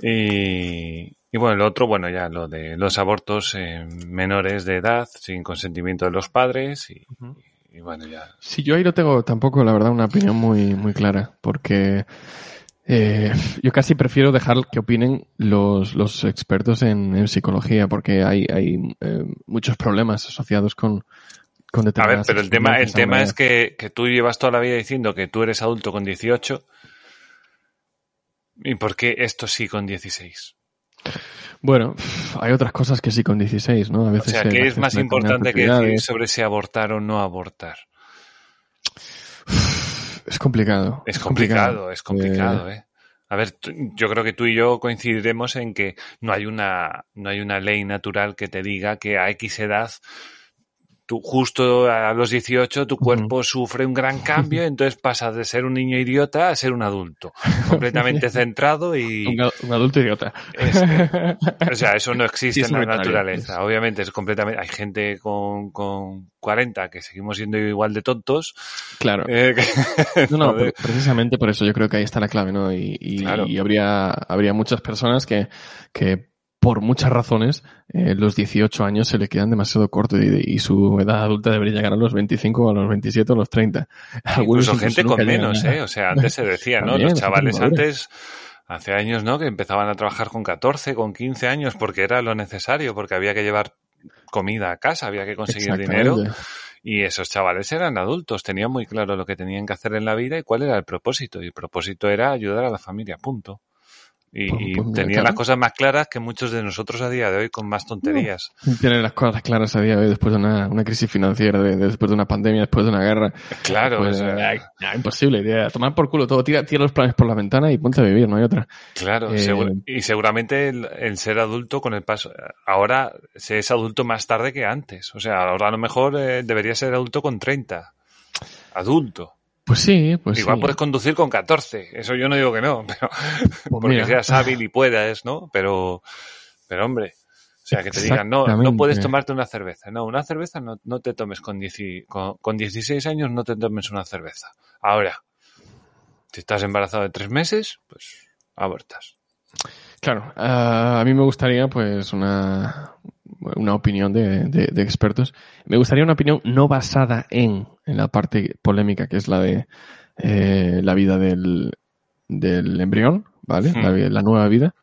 Y, y bueno, lo otro, bueno, ya lo de los abortos eh, menores de edad, sin consentimiento de los padres y, y bueno, ya. Sí, yo ahí no tengo tampoco, la verdad, una opinión muy, muy clara, porque eh, yo casi prefiero dejar que opinen los, los expertos en, en psicología, porque hay, hay eh, muchos problemas asociados con, con A ver, pero el tema, el tema es que, que tú llevas toda la vida diciendo que tú eres adulto con 18 y por qué esto sí con 16. Bueno, hay otras cosas que sí con 16, ¿no? A O veces sea, se ¿qué es más importante que decir sobre si abortar o no abortar? Es complicado. Es complicado, es complicado, ¿eh? A ver, yo creo que tú y yo coincidiremos en que no hay una, no hay una ley natural que te diga que a X edad tú justo a los 18 tu cuerpo sufre un gran cambio, entonces pasas de ser un niño idiota a ser un adulto, completamente centrado y... Un, adulto idiota. o sea, eso no existe en la naturaleza. Obviamente es completamente... Hay gente con, con 40 que seguimos siendo igual de tontos. Claro. Eh, no, no, precisamente por eso yo creo que ahí está la clave, ¿no? Y, y, habría, habría muchas personas que, que por muchas razones, eh, los 18 años se le quedan demasiado cortos y, su edad adulta debería llegar a los 25, a los 27 o a los 30. Algunos incluso gente con menos, ¿eh? O sea, antes se decía, ¿no? los chavales antes, hace años, ¿no? Que empezaban a trabajar con 14, con 15 años porque era lo necesario, porque había que llevar comida a casa, había que conseguir dinero. Y esos chavales eran adultos, tenían muy claro lo que tenían que hacer en la vida y cuál era el propósito. Y el propósito era ayudar a la familia, punto. Y, pues tenía las cosas más claras que muchos de nosotros a día de hoy con más tonterías. Tiene las cosas claras a día de hoy después de una, una crisis financiera, después de una pandemia, después de una guerra. Claro. Pues, imposible. Idea. Tomar por culo todo. Tira, tira los planes por la ventana y ponte a vivir, no hay otra. Claro. Eh, y seguramente el, ser adulto con el paso... Ahora se es adulto más tarde que antes. O sea, ahora a lo mejor eh, debería ser adulto con 30. Adulto. Pues sí, pues Igual puedes conducir con 14, eso yo no digo que no, pero pues porque seas hábil y puedas, ¿no? Pero, pero hombre, o sea, que te digan, no, no puedes tomarte una cerveza. No, una cerveza no, no te tomes con, con, con 16 años, no te tomes una cerveza. Ahora, si estás embarazado de tres meses, pues abortas. Claro, a mí me gustaría pues una, una opinión de, de, expertos. Me gustaría una opinión no basada en, en la parte polémica que es la de eh, la vida del, del embrión, ¿vale? Hmm. La, nueva vida.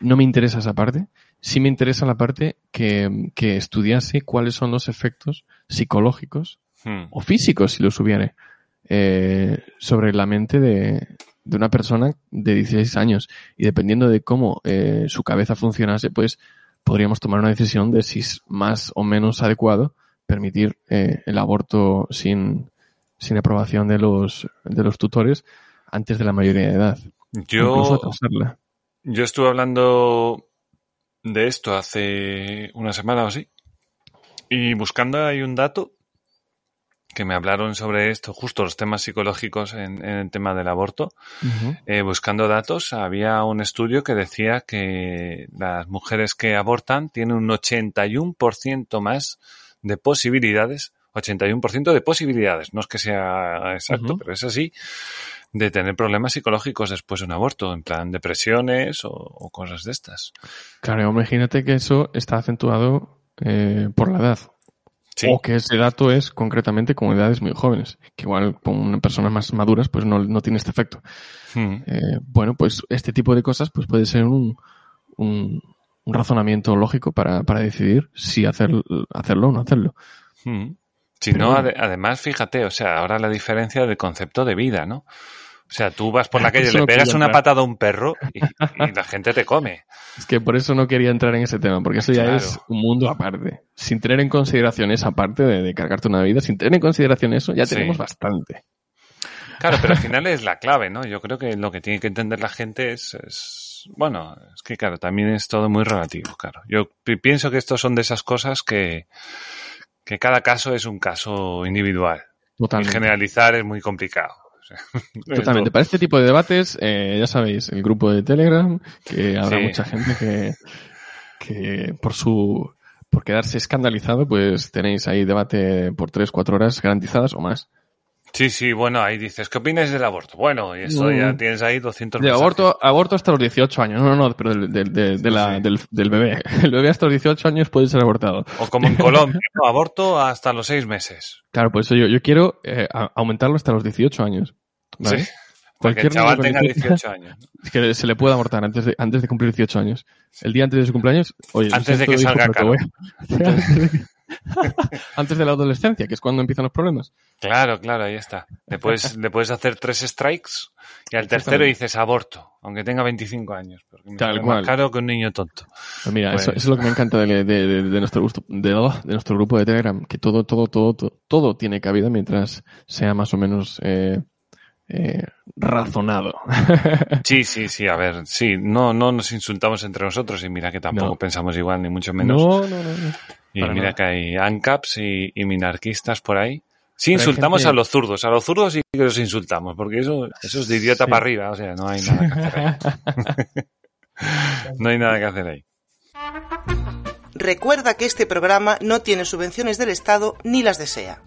No me interesa esa parte. Sí me interesa la parte que, que estudiase cuáles son los efectos psicológicos hmm. o físicos, si los hubiere, eh, sobre la mente de, de una persona de 16 años. Y dependiendo de cómo eh, su cabeza funcionase, pues podríamos tomar una decisión de si es más o menos adecuado permitir eh, el aborto sin, sin aprobación de los, de los tutores antes de la mayoría de edad. Yo, yo estuve hablando de esto hace una semana o así y buscando hay un dato que me hablaron sobre esto, justo los temas psicológicos en, el tema del aborto. Eh, buscando datos, había un estudio que decía que las mujeres que abortan tienen un 81% más de posibilidades, 81% de posibilidades, no es que sea exacto, pero es así, de tener problemas psicológicos después de un aborto, en plan depresiones o, cosas de estas. Claro, imagínate que eso está acentuado eh, por la edad. O que ese dato es concretamente con edades muy jóvenes, que igual con personas más maduras pues no, no tiene este efecto. Hmm. Eh, bueno, pues este tipo de cosas pues puede ser un, un, razonamiento lógico para, para decidir si hacer, hacerlo o no hacerlo. Hmm. Si no, además, fíjate, o sea, ahora la diferencia del concepto de vida, ¿no? O sea, tú vas por la calle, le pegas una patada a un perro y, la gente te come. Es que por eso no quería entrar en ese tema, porque eso ya es un mundo aparte. Sin tener en consideración esa parte de, cargarte una vida, sin tener en consideración eso, ya tenemos bastante. Claro, pero al final es la clave, ¿no? Yo creo que lo que tiene que entender la gente es, bueno, es que claro, también es todo muy relativo, claro. Yo pienso que estos son de esas cosas que, que cada caso es un caso individual. Y generalizar es muy complicado. Totalmente. Para este tipo de debates, eh, ya sabéis, el grupo de Telegram, que habrá mucha gente que, que por su por quedarse escandalizado, pues tenéis ahí debate por 3, 4 horas garantizadas o más. Sí, sí, bueno, ahí dices, ¿qué opinas del aborto? Bueno, y eso ya mm. tienes ahí 200 De aborto, aborto hasta los 18 años, no, no, no, pero del, del, del, bebé. El bebé hasta los 18 años puede ser abortado. O como en Colombia, aborto hasta los 6 meses. Claro, por eso yo, yo quiero eh, aumentarlo hasta los 18 años. ¿vale? Sí. Cualquier el chaval tenga 18 años. Que se le puede abortar antes de, antes de cumplir 18 años. El día antes de su cumpleaños, oye, antes de que salga caro. antes de la adolescencia, que es cuando empiezan los problemas. Claro, claro, ahí está. Le puedes, le puedes hacer tres strikes y al tercero dices aborto, aunque tenga 25 años. Porque me más caro que un niño tonto. Pues mira, eso, es lo que me encanta de, de, de nuestro gusto, de, nuestro grupo de Telegram, que todo, todo, todo, todo, todo tiene cabida mientras sea más o menos eh, eh, razonado. Sí, sí, sí, a ver, sí, no, no nos insultamos entre nosotros y mira que tampoco pensamos igual, ni mucho menos. No, no, no. Y mira que hay ANCAPs y, minarquistas por ahí. Sí, insultamos a los zurdos. A los zurdos sí que los insultamos, porque eso, eso es de idiota para arriba. O sea, no hay nada que hacer ahí. no hay nada que hacer ahí. Recuerda que este programa no tiene subvenciones del Estado ni las desea.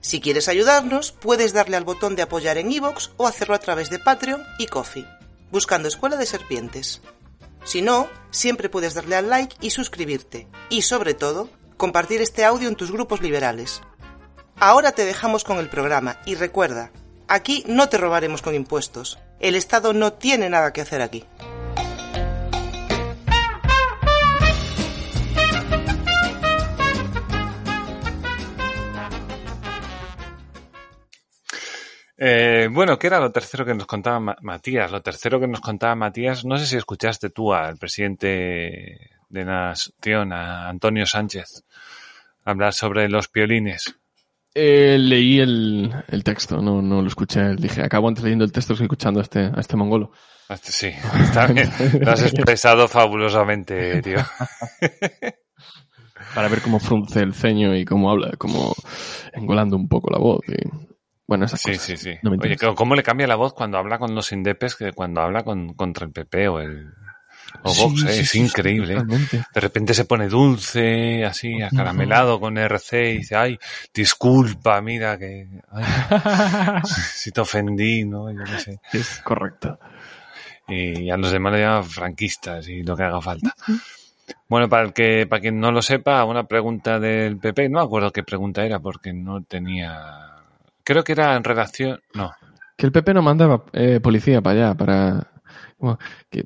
Si quieres ayudarnos, puedes darle al botón de apoyar en iVoox o hacerlo a través de Patreon y Coffee, buscando Escuela de Serpientes. Si no, siempre puedes darle al like y suscribirte. Y sobre todo, compartir este audio en tus grupos liberales. Ahora te dejamos con el programa y recuerda, aquí no te robaremos con impuestos. El Estado no tiene nada que hacer aquí. Eh, bueno, ¿qué era lo tercero que nos contaba Matías? Lo tercero que nos contaba Matías, no sé si escuchaste tú al presidente de Nación, a Antonio Sánchez, hablar sobre los piolines. Eh, leí el, texto, no, no lo escuché. Dije, acabo antes leyendo el texto, estoy escuchando a este, a este mongolo. Este, sí, está bien. Lo has expresado fabulosamente, tío. Para ver cómo frunce el ceño y cómo habla, como engolando un poco la voz. Y bueno, esas sí, sí, sí. Oye, ¿cómo le cambia la voz cuando habla con los indepes que cuando habla con, contra el PP o el o Vox? Eh? es increíble. de repente se pone dulce, así, acaramelado con RC y dice, ay, disculpa, mira que... si te ofendí, ¿no? Yo no sé. Es correcto. Y a los demás le llaman franquistas y lo que haga falta. Bueno, para el que, para quien no lo sepa, una pregunta del PP, no me acuerdo qué pregunta era porque no tenía Creo que era en relación. No. Que el PP no mandaba eh, policía para allá, para.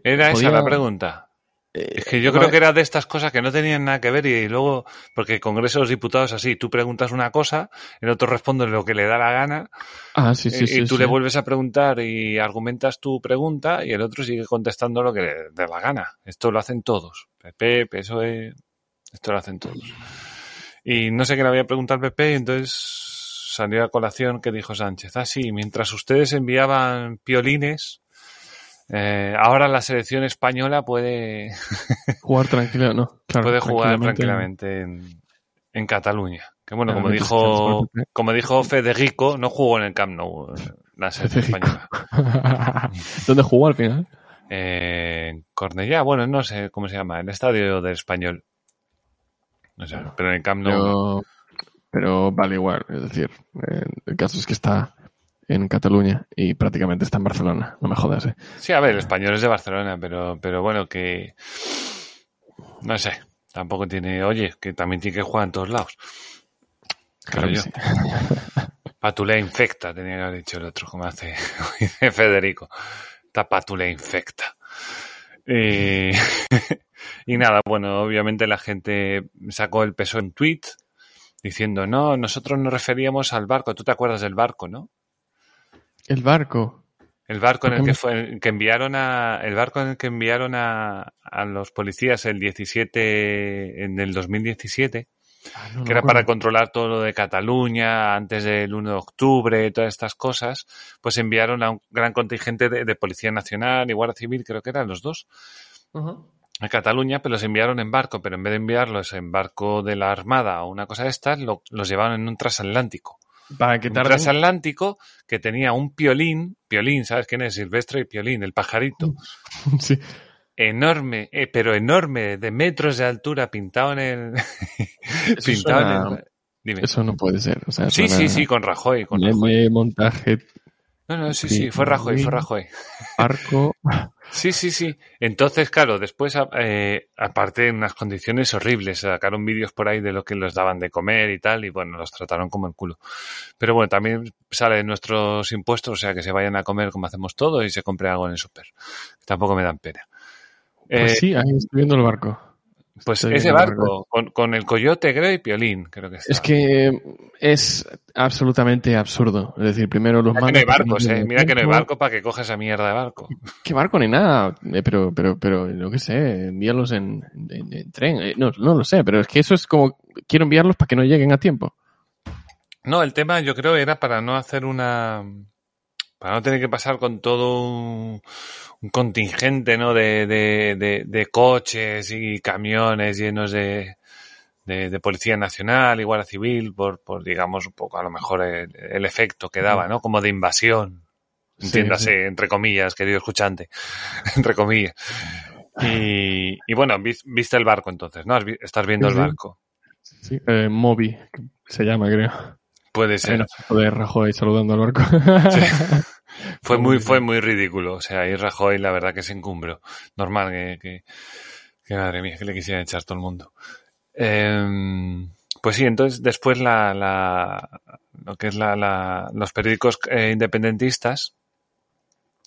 Era esa la pregunta. Eh, es que yo creo que era de estas cosas que no tenían nada que ver y luego, porque el Congreso de los Diputados así, tú preguntas una cosa, el otro responde lo que le da la gana, ah, sí, sí, y, tú le vuelves a preguntar y argumentas tu pregunta y el otro sigue contestando lo que le da la gana. Esto lo hacen todos. PP, PSOE, esto lo hacen todos. Y no sé qué le había preguntado al PP y entonces salió a colación que dijo Sánchez. Ah, sí, mientras ustedes enviaban piolines, eh, ahora la selección española puede jugar tranquila, ¿no? puede jugar tranquilamente en, Cataluña. Que bueno, como dijo, como dijo Federico, no jugó en el Camp Nou eh, la selección española. ¿Dónde jugó al final? Eh, en Cornellá, bueno, no sé cómo se llama, el estadio del español. No sé, pero en el Camp Nou. Pero vale igual, es decir, el caso es que está en Cataluña y prácticamente está en Barcelona, no me jodas, ¿eh? Sí, a ver, el español es de Barcelona, pero, pero bueno, que no sé, tampoco tiene, oye, que también tiene que jugar en todos lados. Claro yo. Patulea infecta, tenía que haber dicho el otro, como hace Federico. Está patulea infecta. Y, y nada, bueno, obviamente la gente sacó el peso en tweet diciendo, no, nosotros nos referíamos al barco. Tú te acuerdas del barco, ¿no? El barco. El barco en el que fue, que enviaron a, el barco en el que enviaron a, a los policías el 17, en el 2017, ah, que era para controlar todo lo de Cataluña antes del 1 de octubre, todas estas cosas, pues enviaron a un gran contingente de, Policía Nacional y Guardia Civil, creo que eran los dos, a Cataluña, pero los enviaron en barco, pero en vez de enviarlos en barco de la Armada o una cosa de estas, los llevaron en un transatlántico. Para que Un transatlántico que tenía un piolín, piolín, ¿sabes quién es? Silvestre y piolín, el pajarito. Sí. Enorme, eh, pero enorme, de metros de altura, pintado en el... pintado en el... Dime. Eso no puede ser. sí, sí, sí, con Rajoy. Con Rajoy. montaje. No, no, sí, sí, fue Rajoy, fue Rajoy. Barco. Sí, sí, sí. Entonces, claro, después, eh, aparte en unas condiciones horribles, sacaron vídeos por ahí de lo que les daban de comer y tal, y bueno, los trataron como el culo. Pero bueno, también sale de nuestros impuestos, o sea, que se vayan a comer como hacemos todo y se compre algo en el súper. Tampoco me dan pena. Pues eh, sí, ahí estoy viendo el barco. Pues ese barco, con, el coyote, creo, y Piolín, creo que está. Es que es absolutamente absurdo. Es decir, primero los Mira que no hay barcos, eh. Mira que no hay barco para que cojas esa mierda de barco. ¿Qué barco ni nada? Eh, pero, pero, pero, lo que sé, envíalos en, tren. Eh, no, no lo sé, pero es que eso es como, quiero enviarlos para que no lleguen a tiempo. No, el tema yo creo era para no hacer una, para no tener que pasar con todo un un contingente ¿no? De, de, de, coches y camiones llenos de, de, Policía Nacional y Guardia Civil por, por, digamos, un poco a lo mejor el, efecto que daba, ¿no? Como de invasión. Entiéndase, entre comillas, querido escuchante. entre comillas. Y, y, bueno, viste el barco entonces, ¿no? Estás viendo el barco. Sí, eh, Moby, se llama, creo. Puede ser. de Rajoy saludando al barco. Fue muy, fue muy ridículo. O sea, ahí Rajoy la verdad que se encumbró. Normal que, que, madre mía, que le quisiera echar todo el mundo. Em, pues sí, entonces después la, la lo que es la, la los periódicos eh, independentistas,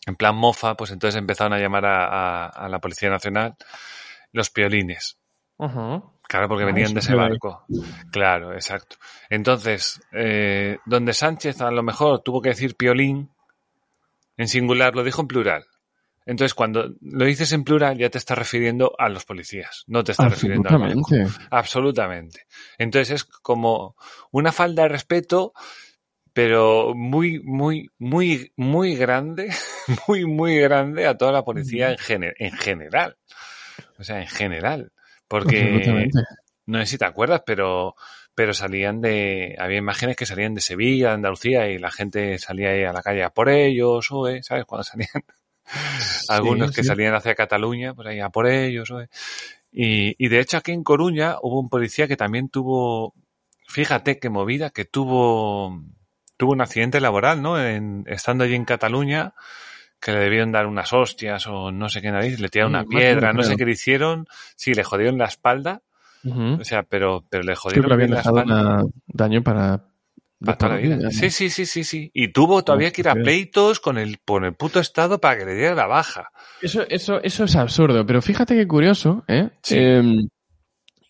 en plan mofa, pues entonces empezaron a llamar a, a, la Policía Nacional los piolines. Claro, porque ah, venían de ese barco. Claro, exacto. Entonces, eh, donde Sánchez a lo mejor tuvo que decir piolín, en singular lo dijo en plural. Entonces, cuando lo dices en plural, ya te estás refiriendo a los policías, no te estás refiriendo barco. Absolutamente. Entonces, es como una falta de respeto, pero muy, muy, muy, muy grande, muy, muy grande a toda la policía en, en general. O sea, en general. Porque no sé si te acuerdas, pero, pero salían de, había imágenes que salían de Sevilla, de Andalucía, y la gente salía ahí a la calle a por ellos, o ¿sabes? Cuando salían algunos que salían hacia Cataluña, pues ahí a por ellos, o y, y de hecho aquí en Coruña hubo un policía que también tuvo, fíjate qué movida, que tuvo, tuvo un accidente laboral, ¿no? En, estando allí en Cataluña, que le debieron dar unas hostias o no sé qué nariz, le tiraron una piedra, no sé qué le hicieron, sí, le jodieron la espalda, o sea, pero, pero le jodieron sí, la espalda. daño para, para, vida. Sí, sí, sí, sí, sí. Y tuvo todavía que ir a pleitos con el, con el puto Estado para que le diera la baja. Eso, eso, eso es absurdo, pero fíjate qué curioso, ¿eh? Em,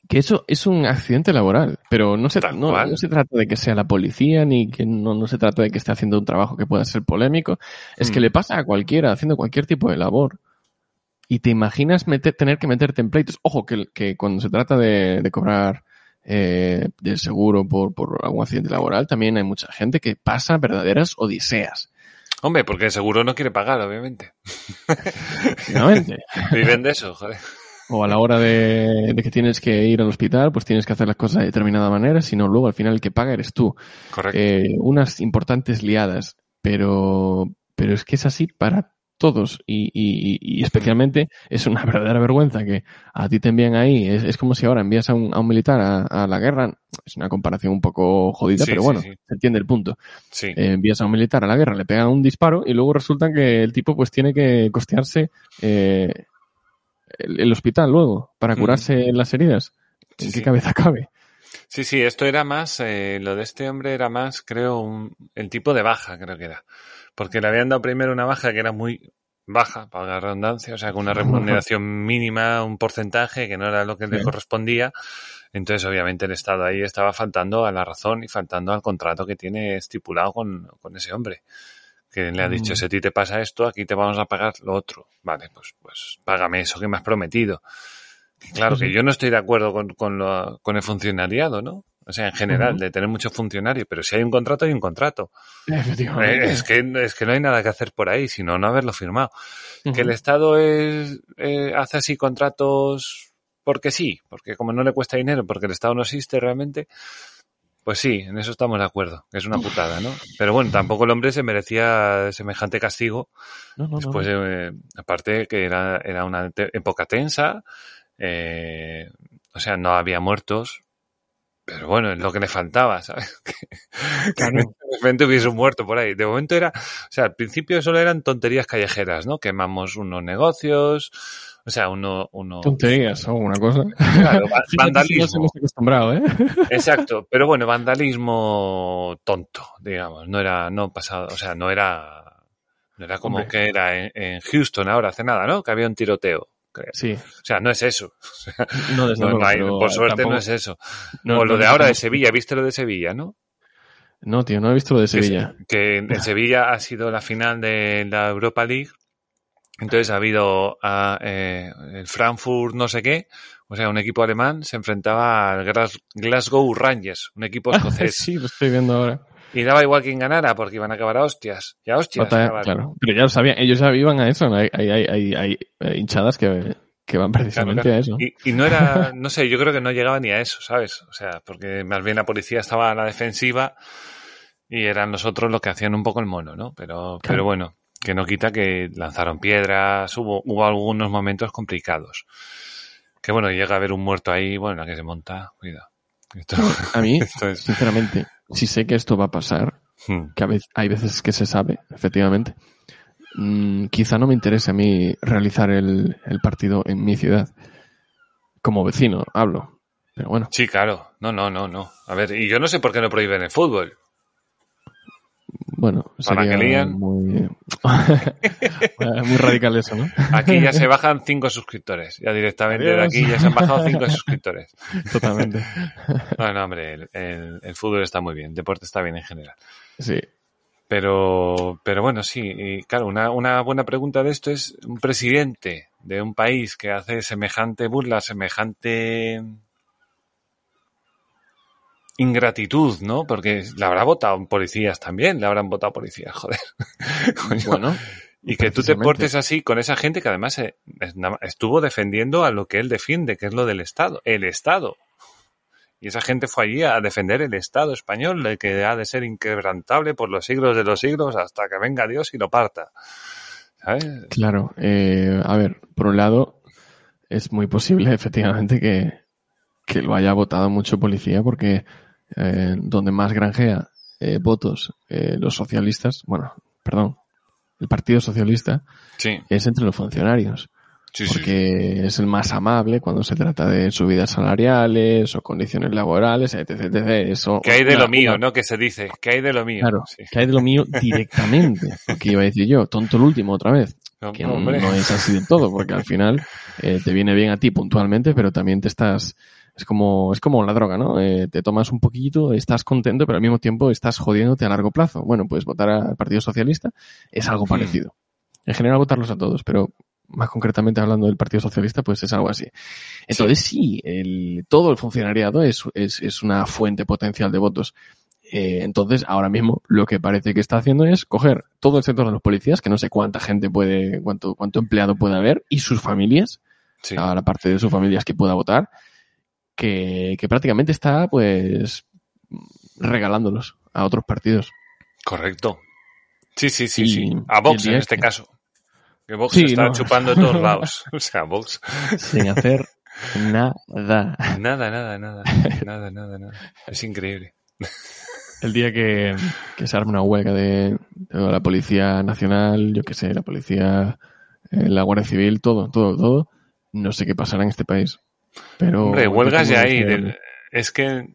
que eso es un accidente laboral, pero no se, no, se trata de que sea la policía ni que no, no, se trata de que esté haciendo un trabajo que pueda ser polémico, es que mm. le pasa a cualquiera haciendo cualquier tipo de labor. Y te imaginas meter, tener que meterte en pleitos. Ojo, que, que cuando se trata de, de cobrar eh, del seguro por, por algún accidente laboral, también hay mucha gente que pasa verdaderas odiseas. Hombre, porque el seguro no quiere pagar, obviamente. Obviamente. Viven de eso, joder o a la hora de, que tienes que ir al hospital, pues tienes que hacer las cosas de determinada manera, sino luego al final el que paga eres tú. Correcto. Eh, unas importantes liadas, pero, pero es que es así para todos y, y, y, especialmente es una verdadera vergüenza que a ti te envían ahí. Es, es como si ahora envías a un, a un militar a, a, la guerra. Es una comparación un poco jodida, pero bueno, se entiende el punto. Eh, envías a un militar a la guerra, le pegan un disparo y luego resulta que el tipo pues tiene que costearse eh, el, hospital luego para curarse las heridas. ¿En qué cabeza cabe? Sí, sí, esto era más, eh, lo de este hombre era más, creo, un, el tipo de baja, creo que era. Porque le habían dado primero una baja que era muy baja, para la redundancia, o sea, con una remuneración mínima, un porcentaje que no era lo que le correspondía. Entonces, obviamente, el Estado ahí estaba faltando a la razón y faltando al contrato que tiene estipulado con, con ese hombre que le ha dicho, mm. si a ti te pasa esto, aquí te vamos a pagar lo otro. Vale, pues, pues págame eso que me has prometido. claro, que yo no estoy de acuerdo con, con, lo, con el funcionariado, ¿no? O sea, en general, de tener muchos funcionarios, pero si hay un contrato, hay un contrato. Eh, es, que, es que no hay nada que hacer por ahí, sino no haberlo firmado. Que el Estado es, eh, hace así contratos porque sí, porque como no le cuesta dinero, porque el Estado no existe realmente, pues sí, en eso estamos de acuerdo, es una putada, ¿no? Pero bueno, tampoco el hombre se merecía semejante castigo. Después, eh, aparte que era, era una época tensa, eh, o sea, no había muertos, pero bueno, es lo que le faltaba, ¿sabes? Que, de repente hubiese muerto por ahí. De momento era, o sea, al principio solo eran tonterías callejeras, ¿no? Quemamos unos negocios, o sea, uno... uno Tonterías o una cosa. Claro, vandalismo. acostumbrado, ¿eh? Exacto, pero bueno, vandalismo tonto, digamos. No era, no pasado, o sea, no era... No era como que era en, Houston ahora hace nada, ¿no? Que había un tiroteo. Sí. O sea, no es eso. no, desde luego, por suerte no es eso. o lo de ahora de Sevilla, ¿viste lo de Sevilla, no? No, tío, no he visto lo de Sevilla. Que, en Sevilla ha sido la final de la Europa League entonces ha habido a, eh, el Frankfurt no sé qué, o sea, un equipo alemán se enfrentaba al Glasgow Rangers, un equipo escocés. sí, lo estoy viendo ahora. Y daba igual quien ganara porque iban a acabar a hostias. Y a hostias. claro. Pero ya lo sabían, ellos ya iban a eso. Hay, hay, hay, hay hinchadas que que van precisamente a eso. Y, no era, no sé, yo creo que no llegaba ni a eso, ¿sabes? O sea, porque más bien la policía estaba a la defensiva y eran nosotros los que hacían un poco el mono, ¿no? Pero, pero bueno, que no quita que lanzaron piedras, hubo, hubo algunos momentos complicados. Que bueno, llega a haber un muerto ahí, bueno, la que se monta, cuidado. a mí, sinceramente, si sé que esto va a pasar, hmm. que a veces, hay veces que se sabe, efectivamente, mm, quizá no me interese a mí realizar el, el partido en mi ciudad. Como vecino, hablo. Pero bueno. Sí, claro. No, no, no, no. A ver, y yo no sé por qué no prohíben el fútbol. Bueno, sería muy, muy radical eso, ¿no? Aquí ya se bajan cinco suscriptores. Ya directamente de aquí ya se han bajado cinco suscriptores. Totalmente. Bueno, hombre, el, fútbol está muy bien, el deporte está bien en general. Sí. Pero, pero bueno, sí, y claro, una, una buena pregunta de esto es un presidente de un país que hace semejante burla, semejante ingratitud, ¿no? Porque le habrá votado policías también, le habrán votado policías, joder. bueno. Y que tú te portes así con esa gente que además eh, estuvo defendiendo a lo que él defiende, que es lo del Estado, el Estado. Y esa gente fue allí a defender el Estado español, el que ha de ser inquebrantable por los siglos de los siglos hasta que venga Dios y lo parta. ¿Sabes? Claro. Eh, a ver, por un lado, es muy posible, efectivamente, que, que lo haya votado mucho policía porque eh, donde más granjea eh, votos eh, los socialistas, bueno, perdón, el Partido Socialista, es entre los funcionarios. porque es el más amable cuando se trata de subidas salariales o condiciones laborales, etc. Eso, que hay de lo mío, ¿no? Que se dice, que hay de lo mío. Claro, que hay de lo mío directamente. Porque iba a decir yo, tonto el último otra vez. que no, es así del todo, porque al final te viene bien a ti puntualmente, pero también te estás es como, es como la droga, ¿no? Eh, te tomas un poquito, estás contento, pero al mismo tiempo estás jodiéndote a largo plazo. Bueno, pues votar al Partido Socialista es algo hmm. parecido. En general votarlos a todos, pero más concretamente hablando del Partido Socialista, pues es algo así. Entonces sí, el, todo el funcionariado es, es, es una fuente potencial de votos. Eh, entonces, ahora mismo lo que parece que está haciendo es coger todo el sector de los policías, que no sé cuánta gente puede, cuánto, cuánto empleado puede haber, y sus familias, sí. a la parte de sus familias que pueda votar, que, prácticamente está pues regalándolos a otros partidos. Correcto. Sí, sí, sí, sí. A Vox en este caso. Que Vox está chupando de todos lados. O sea, Vox. Sin hacer nada. Nada, nada, nada. Nada, nada, nada. Es increíble. El día que, se arme una huelga de, la Policía Nacional, yo qué sé, la Policía, eh, la Guardia Civil, todo, todo, todo, no sé qué pasará en este país. Pero Hombre, huelgas ya hay. Es que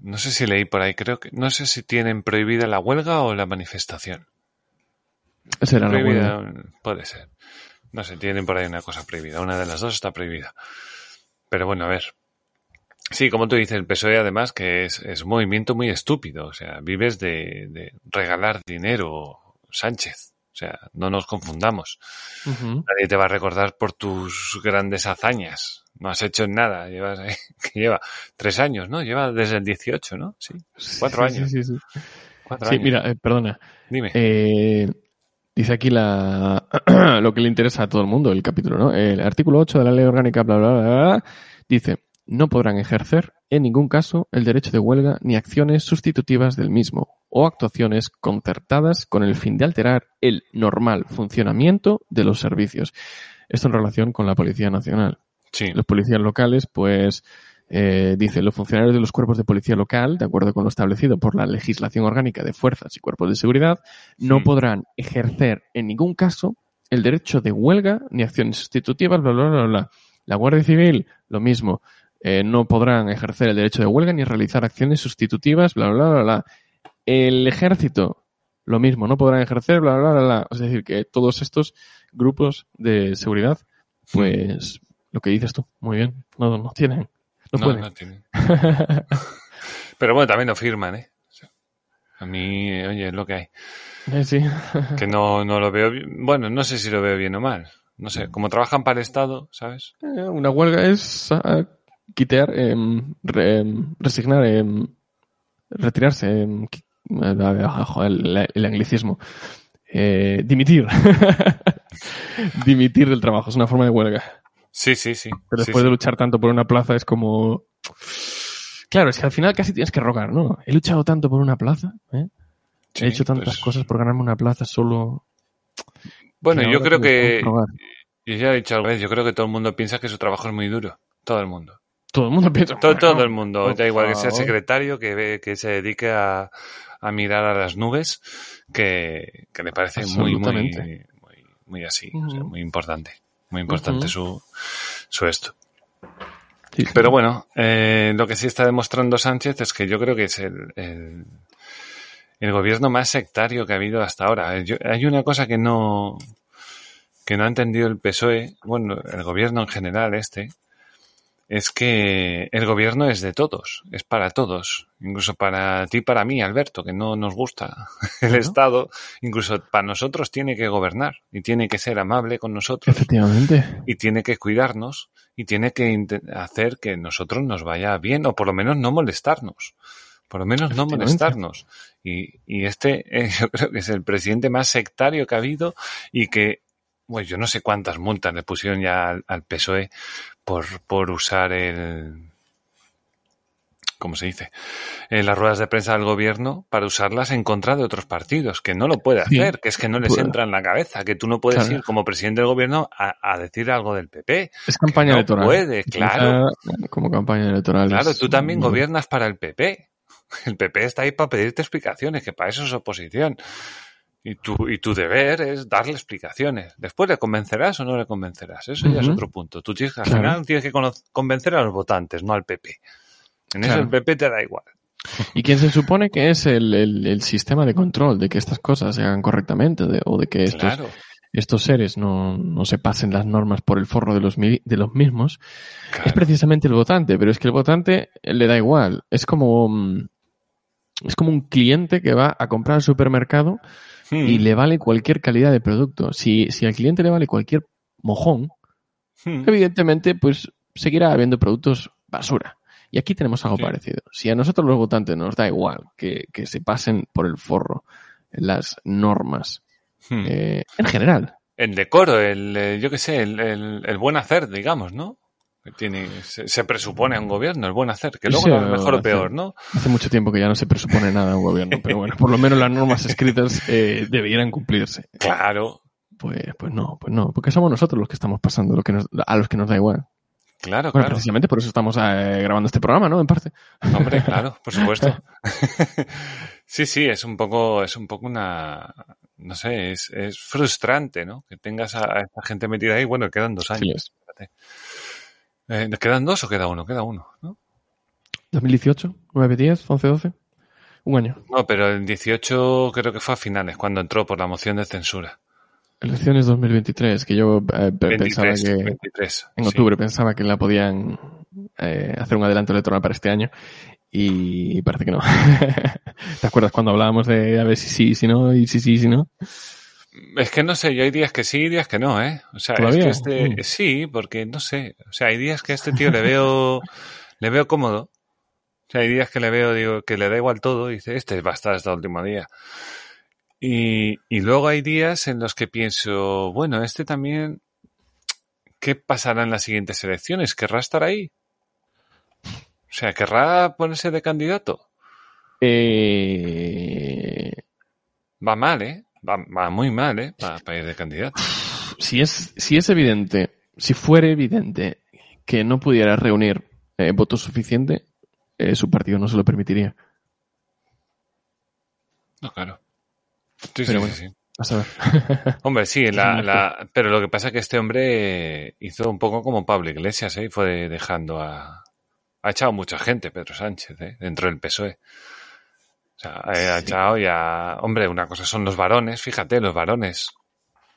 no sé si leí por ahí, creo que no sé si tienen prohibida la huelga o la manifestación. Será la huelga. Puede ser. No sé, tienen por ahí una cosa prohibida. Una de las dos está prohibida. Pero bueno, a ver. Sí, como tú dices, el PSOE además que es, es un movimiento muy estúpido. O sea, vives de, de regalar dinero, Sánchez. O sea, no nos confundamos. Nadie te va a recordar por tus grandes hazañas. No has hecho nada. Llevas que lleva tres años, ¿no? Lleva desde el 18, ¿no? Sí, cuatro años. Sí, sí, sí. mira, eh, perdona. Dime. Eh, dice aquí la lo que le interesa a todo el mundo, el capítulo, ¿no? El artículo 8 de la ley orgánica, bla, bla, bla, bla, dice, no podrán ejercer en ningún caso el derecho de huelga ni acciones sustitutivas del mismo o actuaciones concertadas con el fin de alterar el normal funcionamiento de los servicios. Esto en relación con la Policía Nacional. Sí. Los policías locales, pues, eh, dice, los funcionarios de los cuerpos de policía local, de acuerdo con lo establecido por la legislación orgánica de fuerzas y cuerpos de seguridad, no podrán ejercer en ningún caso el derecho de huelga ni acciones sustitutivas, bla, bla, bla, bla. La Guardia Civil, lo mismo. Eh, no podrán ejercer el derecho de huelga ni realizar acciones sustitutivas, bla, bla, bla, bla. El ejército, lo mismo, no podrán ejercer, bla, bla, bla, bla. Es decir, que todos estos grupos de seguridad, pues lo que dices tú, muy bien, no, no tienen, no, pueden. No tienen. Pero bueno, también lo firman, ¿eh? a mí, oye, es lo que hay. Eh, sí. que no, no lo veo bien. Bueno, no sé si lo veo bien o mal. No sé, como trabajan para el Estado, ¿sabes? Eh, una huelga es ah, quitear, em, em, resignar, em, retirarse, el, el, anglicismo, eh, dimitir. dimitir del trabajo, es una forma de huelga. Sí, sí, sí. Pero después sí. de luchar tanto por una plaza es como... Claro, es que al final casi tienes que rogar, ¿no? He luchado tanto por una plaza, ¿eh? Sí, He hecho tantas pues- cosas por ganarme una plaza solo... Bueno, yo creo que, yo ya he dicho alguna vez, yo creo que todo el mundo piensa que su trabajo es muy duro. Todo el mundo. Todo el mundo piensa... Todo, "Bueno, todo el mundo. por Da igual que sea favor". secretario, que, ve, que se dedique a, a mirar a las nubes, que, que le parece muy, muy, muy, muy así. o sea, Ujú. muy importante. Muy importante su, su esto. Sí, sí. Pero bueno, eh, lo que sí está demostrando Sánchez es que yo creo que es el, el, el gobierno más sectario que ha habido hasta ahora. Eh, Yo- hay una cosa que no, que no ha entendido el PSOE, bueno, el gobierno en general este, es que el gobierno es de todos, es para todos, incluso para ti, para mí, Alberto, que no nos gusta el Estado, incluso para nosotros tiene que gobernar y tiene que ser amable con nosotros Efectivamente. y tiene que cuidarnos y tiene que hacer que nosotros nos vaya bien o por lo menos no molestarnos. Por lo menos no molestarnos. Y, y este eh, yo creo que es el presidente más sectario que ha habido y que, bueno, yo no sé cuántas multas le pusieron ya al, al PSOE por, por usar el... ¿Cómo se dice? Eh, las ruedas de prensa del gobierno para usarlas en contra de otros partidos, que no lo puede Sí. hacer, que es que no les entra en la cabeza, que tú no puedes Claro. ir como presidente del gobierno a, a decir algo del PP. Es campaña no electoral. puede, claro. Como campaña electoral. Claro, tú también gobiernas para el PP. El PP está ahí para pedirte explicaciones, que para eso es oposición. Y tu, y tu deber es darle explicaciones. Después le convencerás o no le convencerás. Eso ya es otro punto. Tú tienes que, al Claro. final tienes que convencer a los votantes, no al PP. En eso el PP te da igual. Y quien se supone que es el, el- el sistema de control de que estas cosas se hagan correctamente de- o de que estos, Claro, estos seres no, no se pasen las normas por el forro de los, de los mismos, es precisamente el votante. Pero es que el votante le da igual. Es como, mm, es como un cliente que va a comprar al supermercado Hmm, y le vale cualquier calidad de producto. Si, si al cliente le vale cualquier mojón, hmm. evidentemente, pues seguirá habiendo productos basura. Y aquí tenemos algo Sí. parecido. Si a nosotros los votantes nos da igual que, que se pasen por el forro las normas, Hmm. eh, en general, El decoro, el, eh, yo qué sé, el, el- el buen hacer, digamos, ¿no? Tiene, se, se presupone a un gobierno, el buen hacer, que luego Sí, no es mejor o peor, ¿no? hace mucho tiempo que ya no se presupone nada a un gobierno, pero bueno, por lo menos las normas escritas eh, debieran cumplirse. Claro, Pues, pues no, pues no, porque somos nosotros los que estamos pasando lo que nos- a los que nos da igual. claro, Bueno, claro. precisamente por eso estamos eh, grabando este programa, ¿no? En parte. Hombre, claro, por supuesto. sí, sí, es un poco, es un poco una, no sé, es, es frustrante, ¿no? Que tengas a, a esta gente metida ahí. Bueno, quedan dos Sí, años. es. Eh, ¿Quedan dos o queda uno? Queda uno, ¿no? 2018, 9, 10, 11, 12. Un año. No, pero el 18 creo que fue a finales, cuando entró por la moción de censura. Elecciones 2023, que yo eh, pe- 23, pensaba que 23. en sí. octubre pensaba que la podían eh, hacer un adelanto electoral para este año y parece que no. ¿Te acuerdas cuando hablábamos de a ver si sí, si no y si sí, si no? Es que no sé, yo hay días que sí y días que no, ¿eh? O sea, es que este, Mm. sí, porque no sé, o sea, hay días que a este tío le veo, le veo cómodo. O sea, hay días que le veo, digo, que le da igual todo y dice, este va a estar hasta el último día. Y, y luego hay días en los que pienso, bueno, este también, ¿qué pasará en las siguientes elecciones? ¿Querrá estar ahí? O sea, ¿querrá ponerse de candidato? Eh, Va mal, ¿eh? Va, va muy mal, ¿eh? Para ir de candidato. si, es, si es evidente, si fuera evidente que no pudiera reunir eh, votos suficiente, eh, su partido no se lo permitiría. No, claro. Sí, Pero sí, bueno. sí. A saber. Hombre, sí, la, la, pero lo que pasa es que este hombre hizo un poco como Pablo Iglesias, ¿eh? Y fue dejando a... Ha echado mucha gente Pedro Sánchez, ¿eh? Dentro del PSOE. O sea, eh, ha echado ya... Hombre, una cosa son los varones, fíjate, los varones.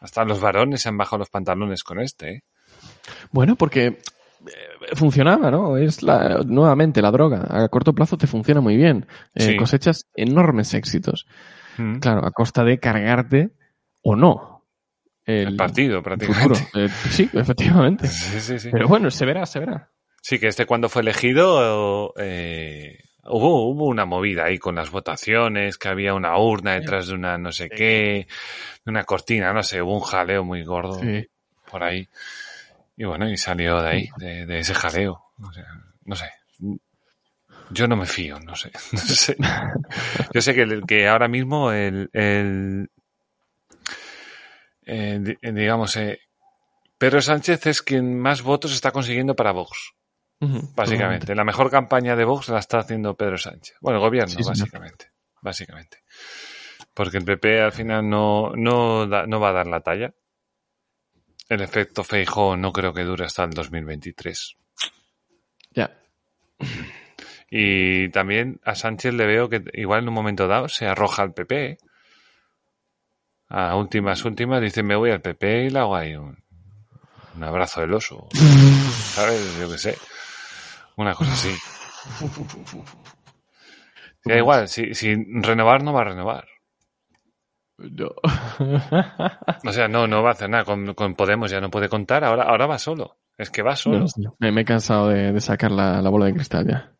Hasta los varones se han bajado los pantalones con este, ¿eh? Bueno, porque eh, funcionaba, ¿no? Es la, nuevamente la droga. A corto plazo te funciona muy bien. Eh, Sí. Cosechas enormes éxitos. Mm. Claro, a costa de cargarte o no. El partido, prácticamente. Eh, sí, efectivamente. Sí, sí, sí. Pero bueno, se verá, se verá. Sí, que este cuando fue elegido eh, Hubo, hubo una movida ahí con las votaciones, que había una urna detrás de una no sé qué, de una cortina, no sé, hubo un jaleo muy gordo por ahí. Y bueno, y salió de ahí, de, ese jaleo. no sé. Yo no me fío, no sé. No sé. Yo sé que, que ahora mismo el, el eh, digamos, eh, Pedro Sánchez es quien más votos está consiguiendo para Vox. Básicamente. La mejor campaña de Vox la está haciendo Pedro Sánchez. Bueno, el gobierno, básicamente. Básicamente. Porque el PP al final no, no, no va a dar la talla. El efecto Feijóo no creo que dure hasta el 2023. Ya. Y también a Sánchez le veo que igual en un momento dado se arroja al PP. A últimas, últimas dice me voy al PP y le hago ahí un, un abrazo del oso. ¿Sabes? Yo qué sé. Una cosa así. Da igual, si, si renovar no va a renovar. No. o sea, no, no va a hacer nada. Con, Podemos ya no puede contar, ahora, ahora va solo. Es que va solo. me, he cansado de, sacar la, bola de cristal ya.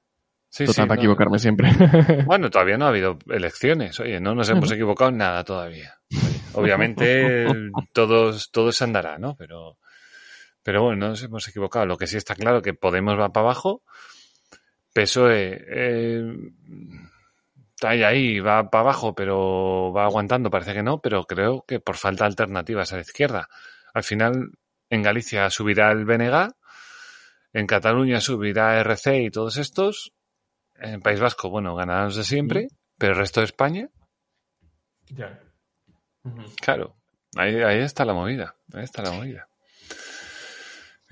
Sí, Total, para equivocarme siempre. Bueno, todavía no ha habido elecciones. Oye, no nos hemos equivocado en nada todavía. obviamente, todos, todo se andará, ¿no? Pero, pero bueno, no nos hemos equivocado. Lo que sí está claro que Podemos va para abajo. PSOE eh, está ahí, ahí, va para abajo, pero va aguantando, parece que no, pero creo que por falta de alternativas a la izquierda. Al final, en Galicia subirá el BNG, en Cataluña subirá RC y todos estos. En País Vasco, bueno, ganarán los de siempre, pero el resto de España. Ya. Claro, ahí, ahí está la movida. Ahí está la movida.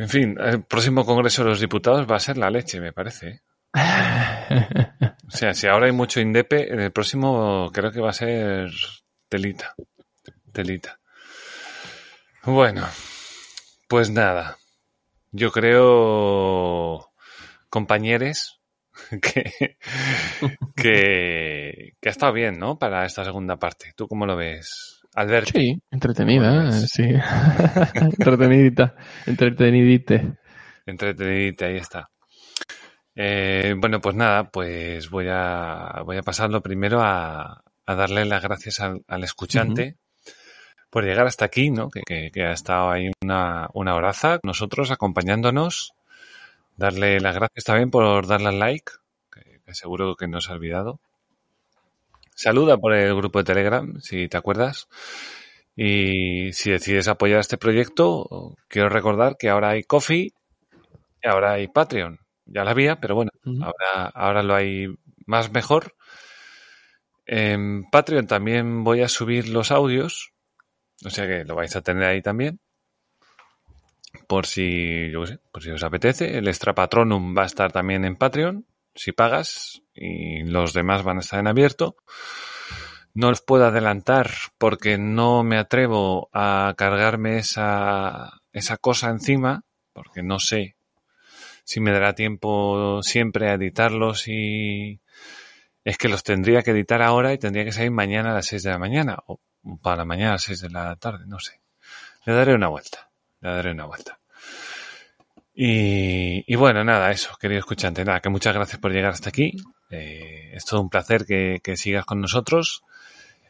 En fin, el próximo Congreso de los Diputados va a ser la leche, me parece. o sea, si ahora hay mucho indepe, en el próximo creo que va a ser telita. Telita. Bueno, pues nada. Yo creo, compañeros, que, que, que ha estado bien, ¿no? Para esta segunda parte. ¿Tú cómo lo ves? Alberto. Sí, entretenida, sí. Entretenidita, entretenidite. Entretenidite, ahí está. Eh, bueno, pues nada, pues voy a, voy a pasarlo primero a, a darle las gracias al, escuchante por llegar hasta aquí, ¿no? Que, que, ha estado ahí una, una horaza nosotros acompañándonos. Darle las gracias también por darle al like, que, seguro que no se ha olvidado. Saluda por el grupo de Telegram, si te acuerdas. Y si decides apoyar este proyecto, quiero recordar que ahora hay Coffee y ahora hay Patreon. Ya la había, pero bueno, ahora, ahora lo hay más mejor. En Patreon también voy a subir los audios, o sea que lo vais a tener ahí también. Por si, yo sé, por si os apetece. El extra patronum va a estar también en Patreon si pagas y los demás van a estar en abierto. No os puedo adelantar porque no me atrevo a cargarme esa, esa cosa encima, porque no sé si me dará tiempo siempre a editarlos y es que los tendría que editar ahora y tendría que salir mañana a las 6 de la mañana o para mañana a las 6 de la tarde, no sé. Le daré una vuelta, le daré una vuelta. Y, bueno, nada, eso, querido escuchante, nada, que muchas gracias por llegar hasta aquí. Eh, es todo un placer que, sigas con nosotros.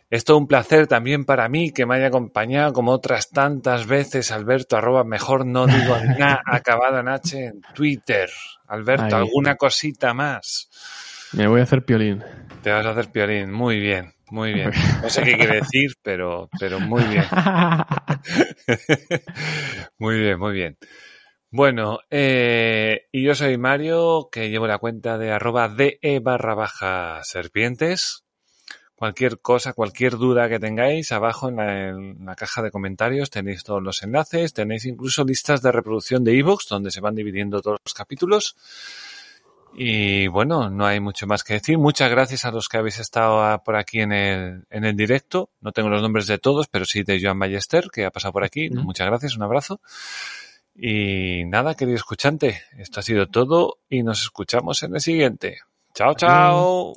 Es todo un placer también para mí que me haya acompañado como otras tantas veces Alberto arroba mejor no digo nada acabada en H en Twitter. Alberto, ¿alguna cosita más? Me voy a hacer piolín. Te vas a hacer piolín, muy bien, muy bien. No sé qué quiere decir, pero, pero muy bien. muy bien, muy bien. Bueno, eh, y yo soy Mario, que llevo la cuenta de arroba de barra baja serpientes. Cualquier cosa, cualquier duda que tengáis, abajo en la, caja de comentarios tenéis todos los enlaces, tenéis incluso listas de reproducción de ebooks donde se van dividiendo todos los capítulos. Y bueno, no hay mucho más que decir. Muchas gracias a los que habéis estado por aquí en el, en el directo. No tengo los nombres de todos, pero sí de Joan Ballester, que ha pasado por aquí. Muchas gracias, un abrazo. Y nada, querido escuchante, esto ha sido todo y nos escuchamos en el siguiente. Chao, chao.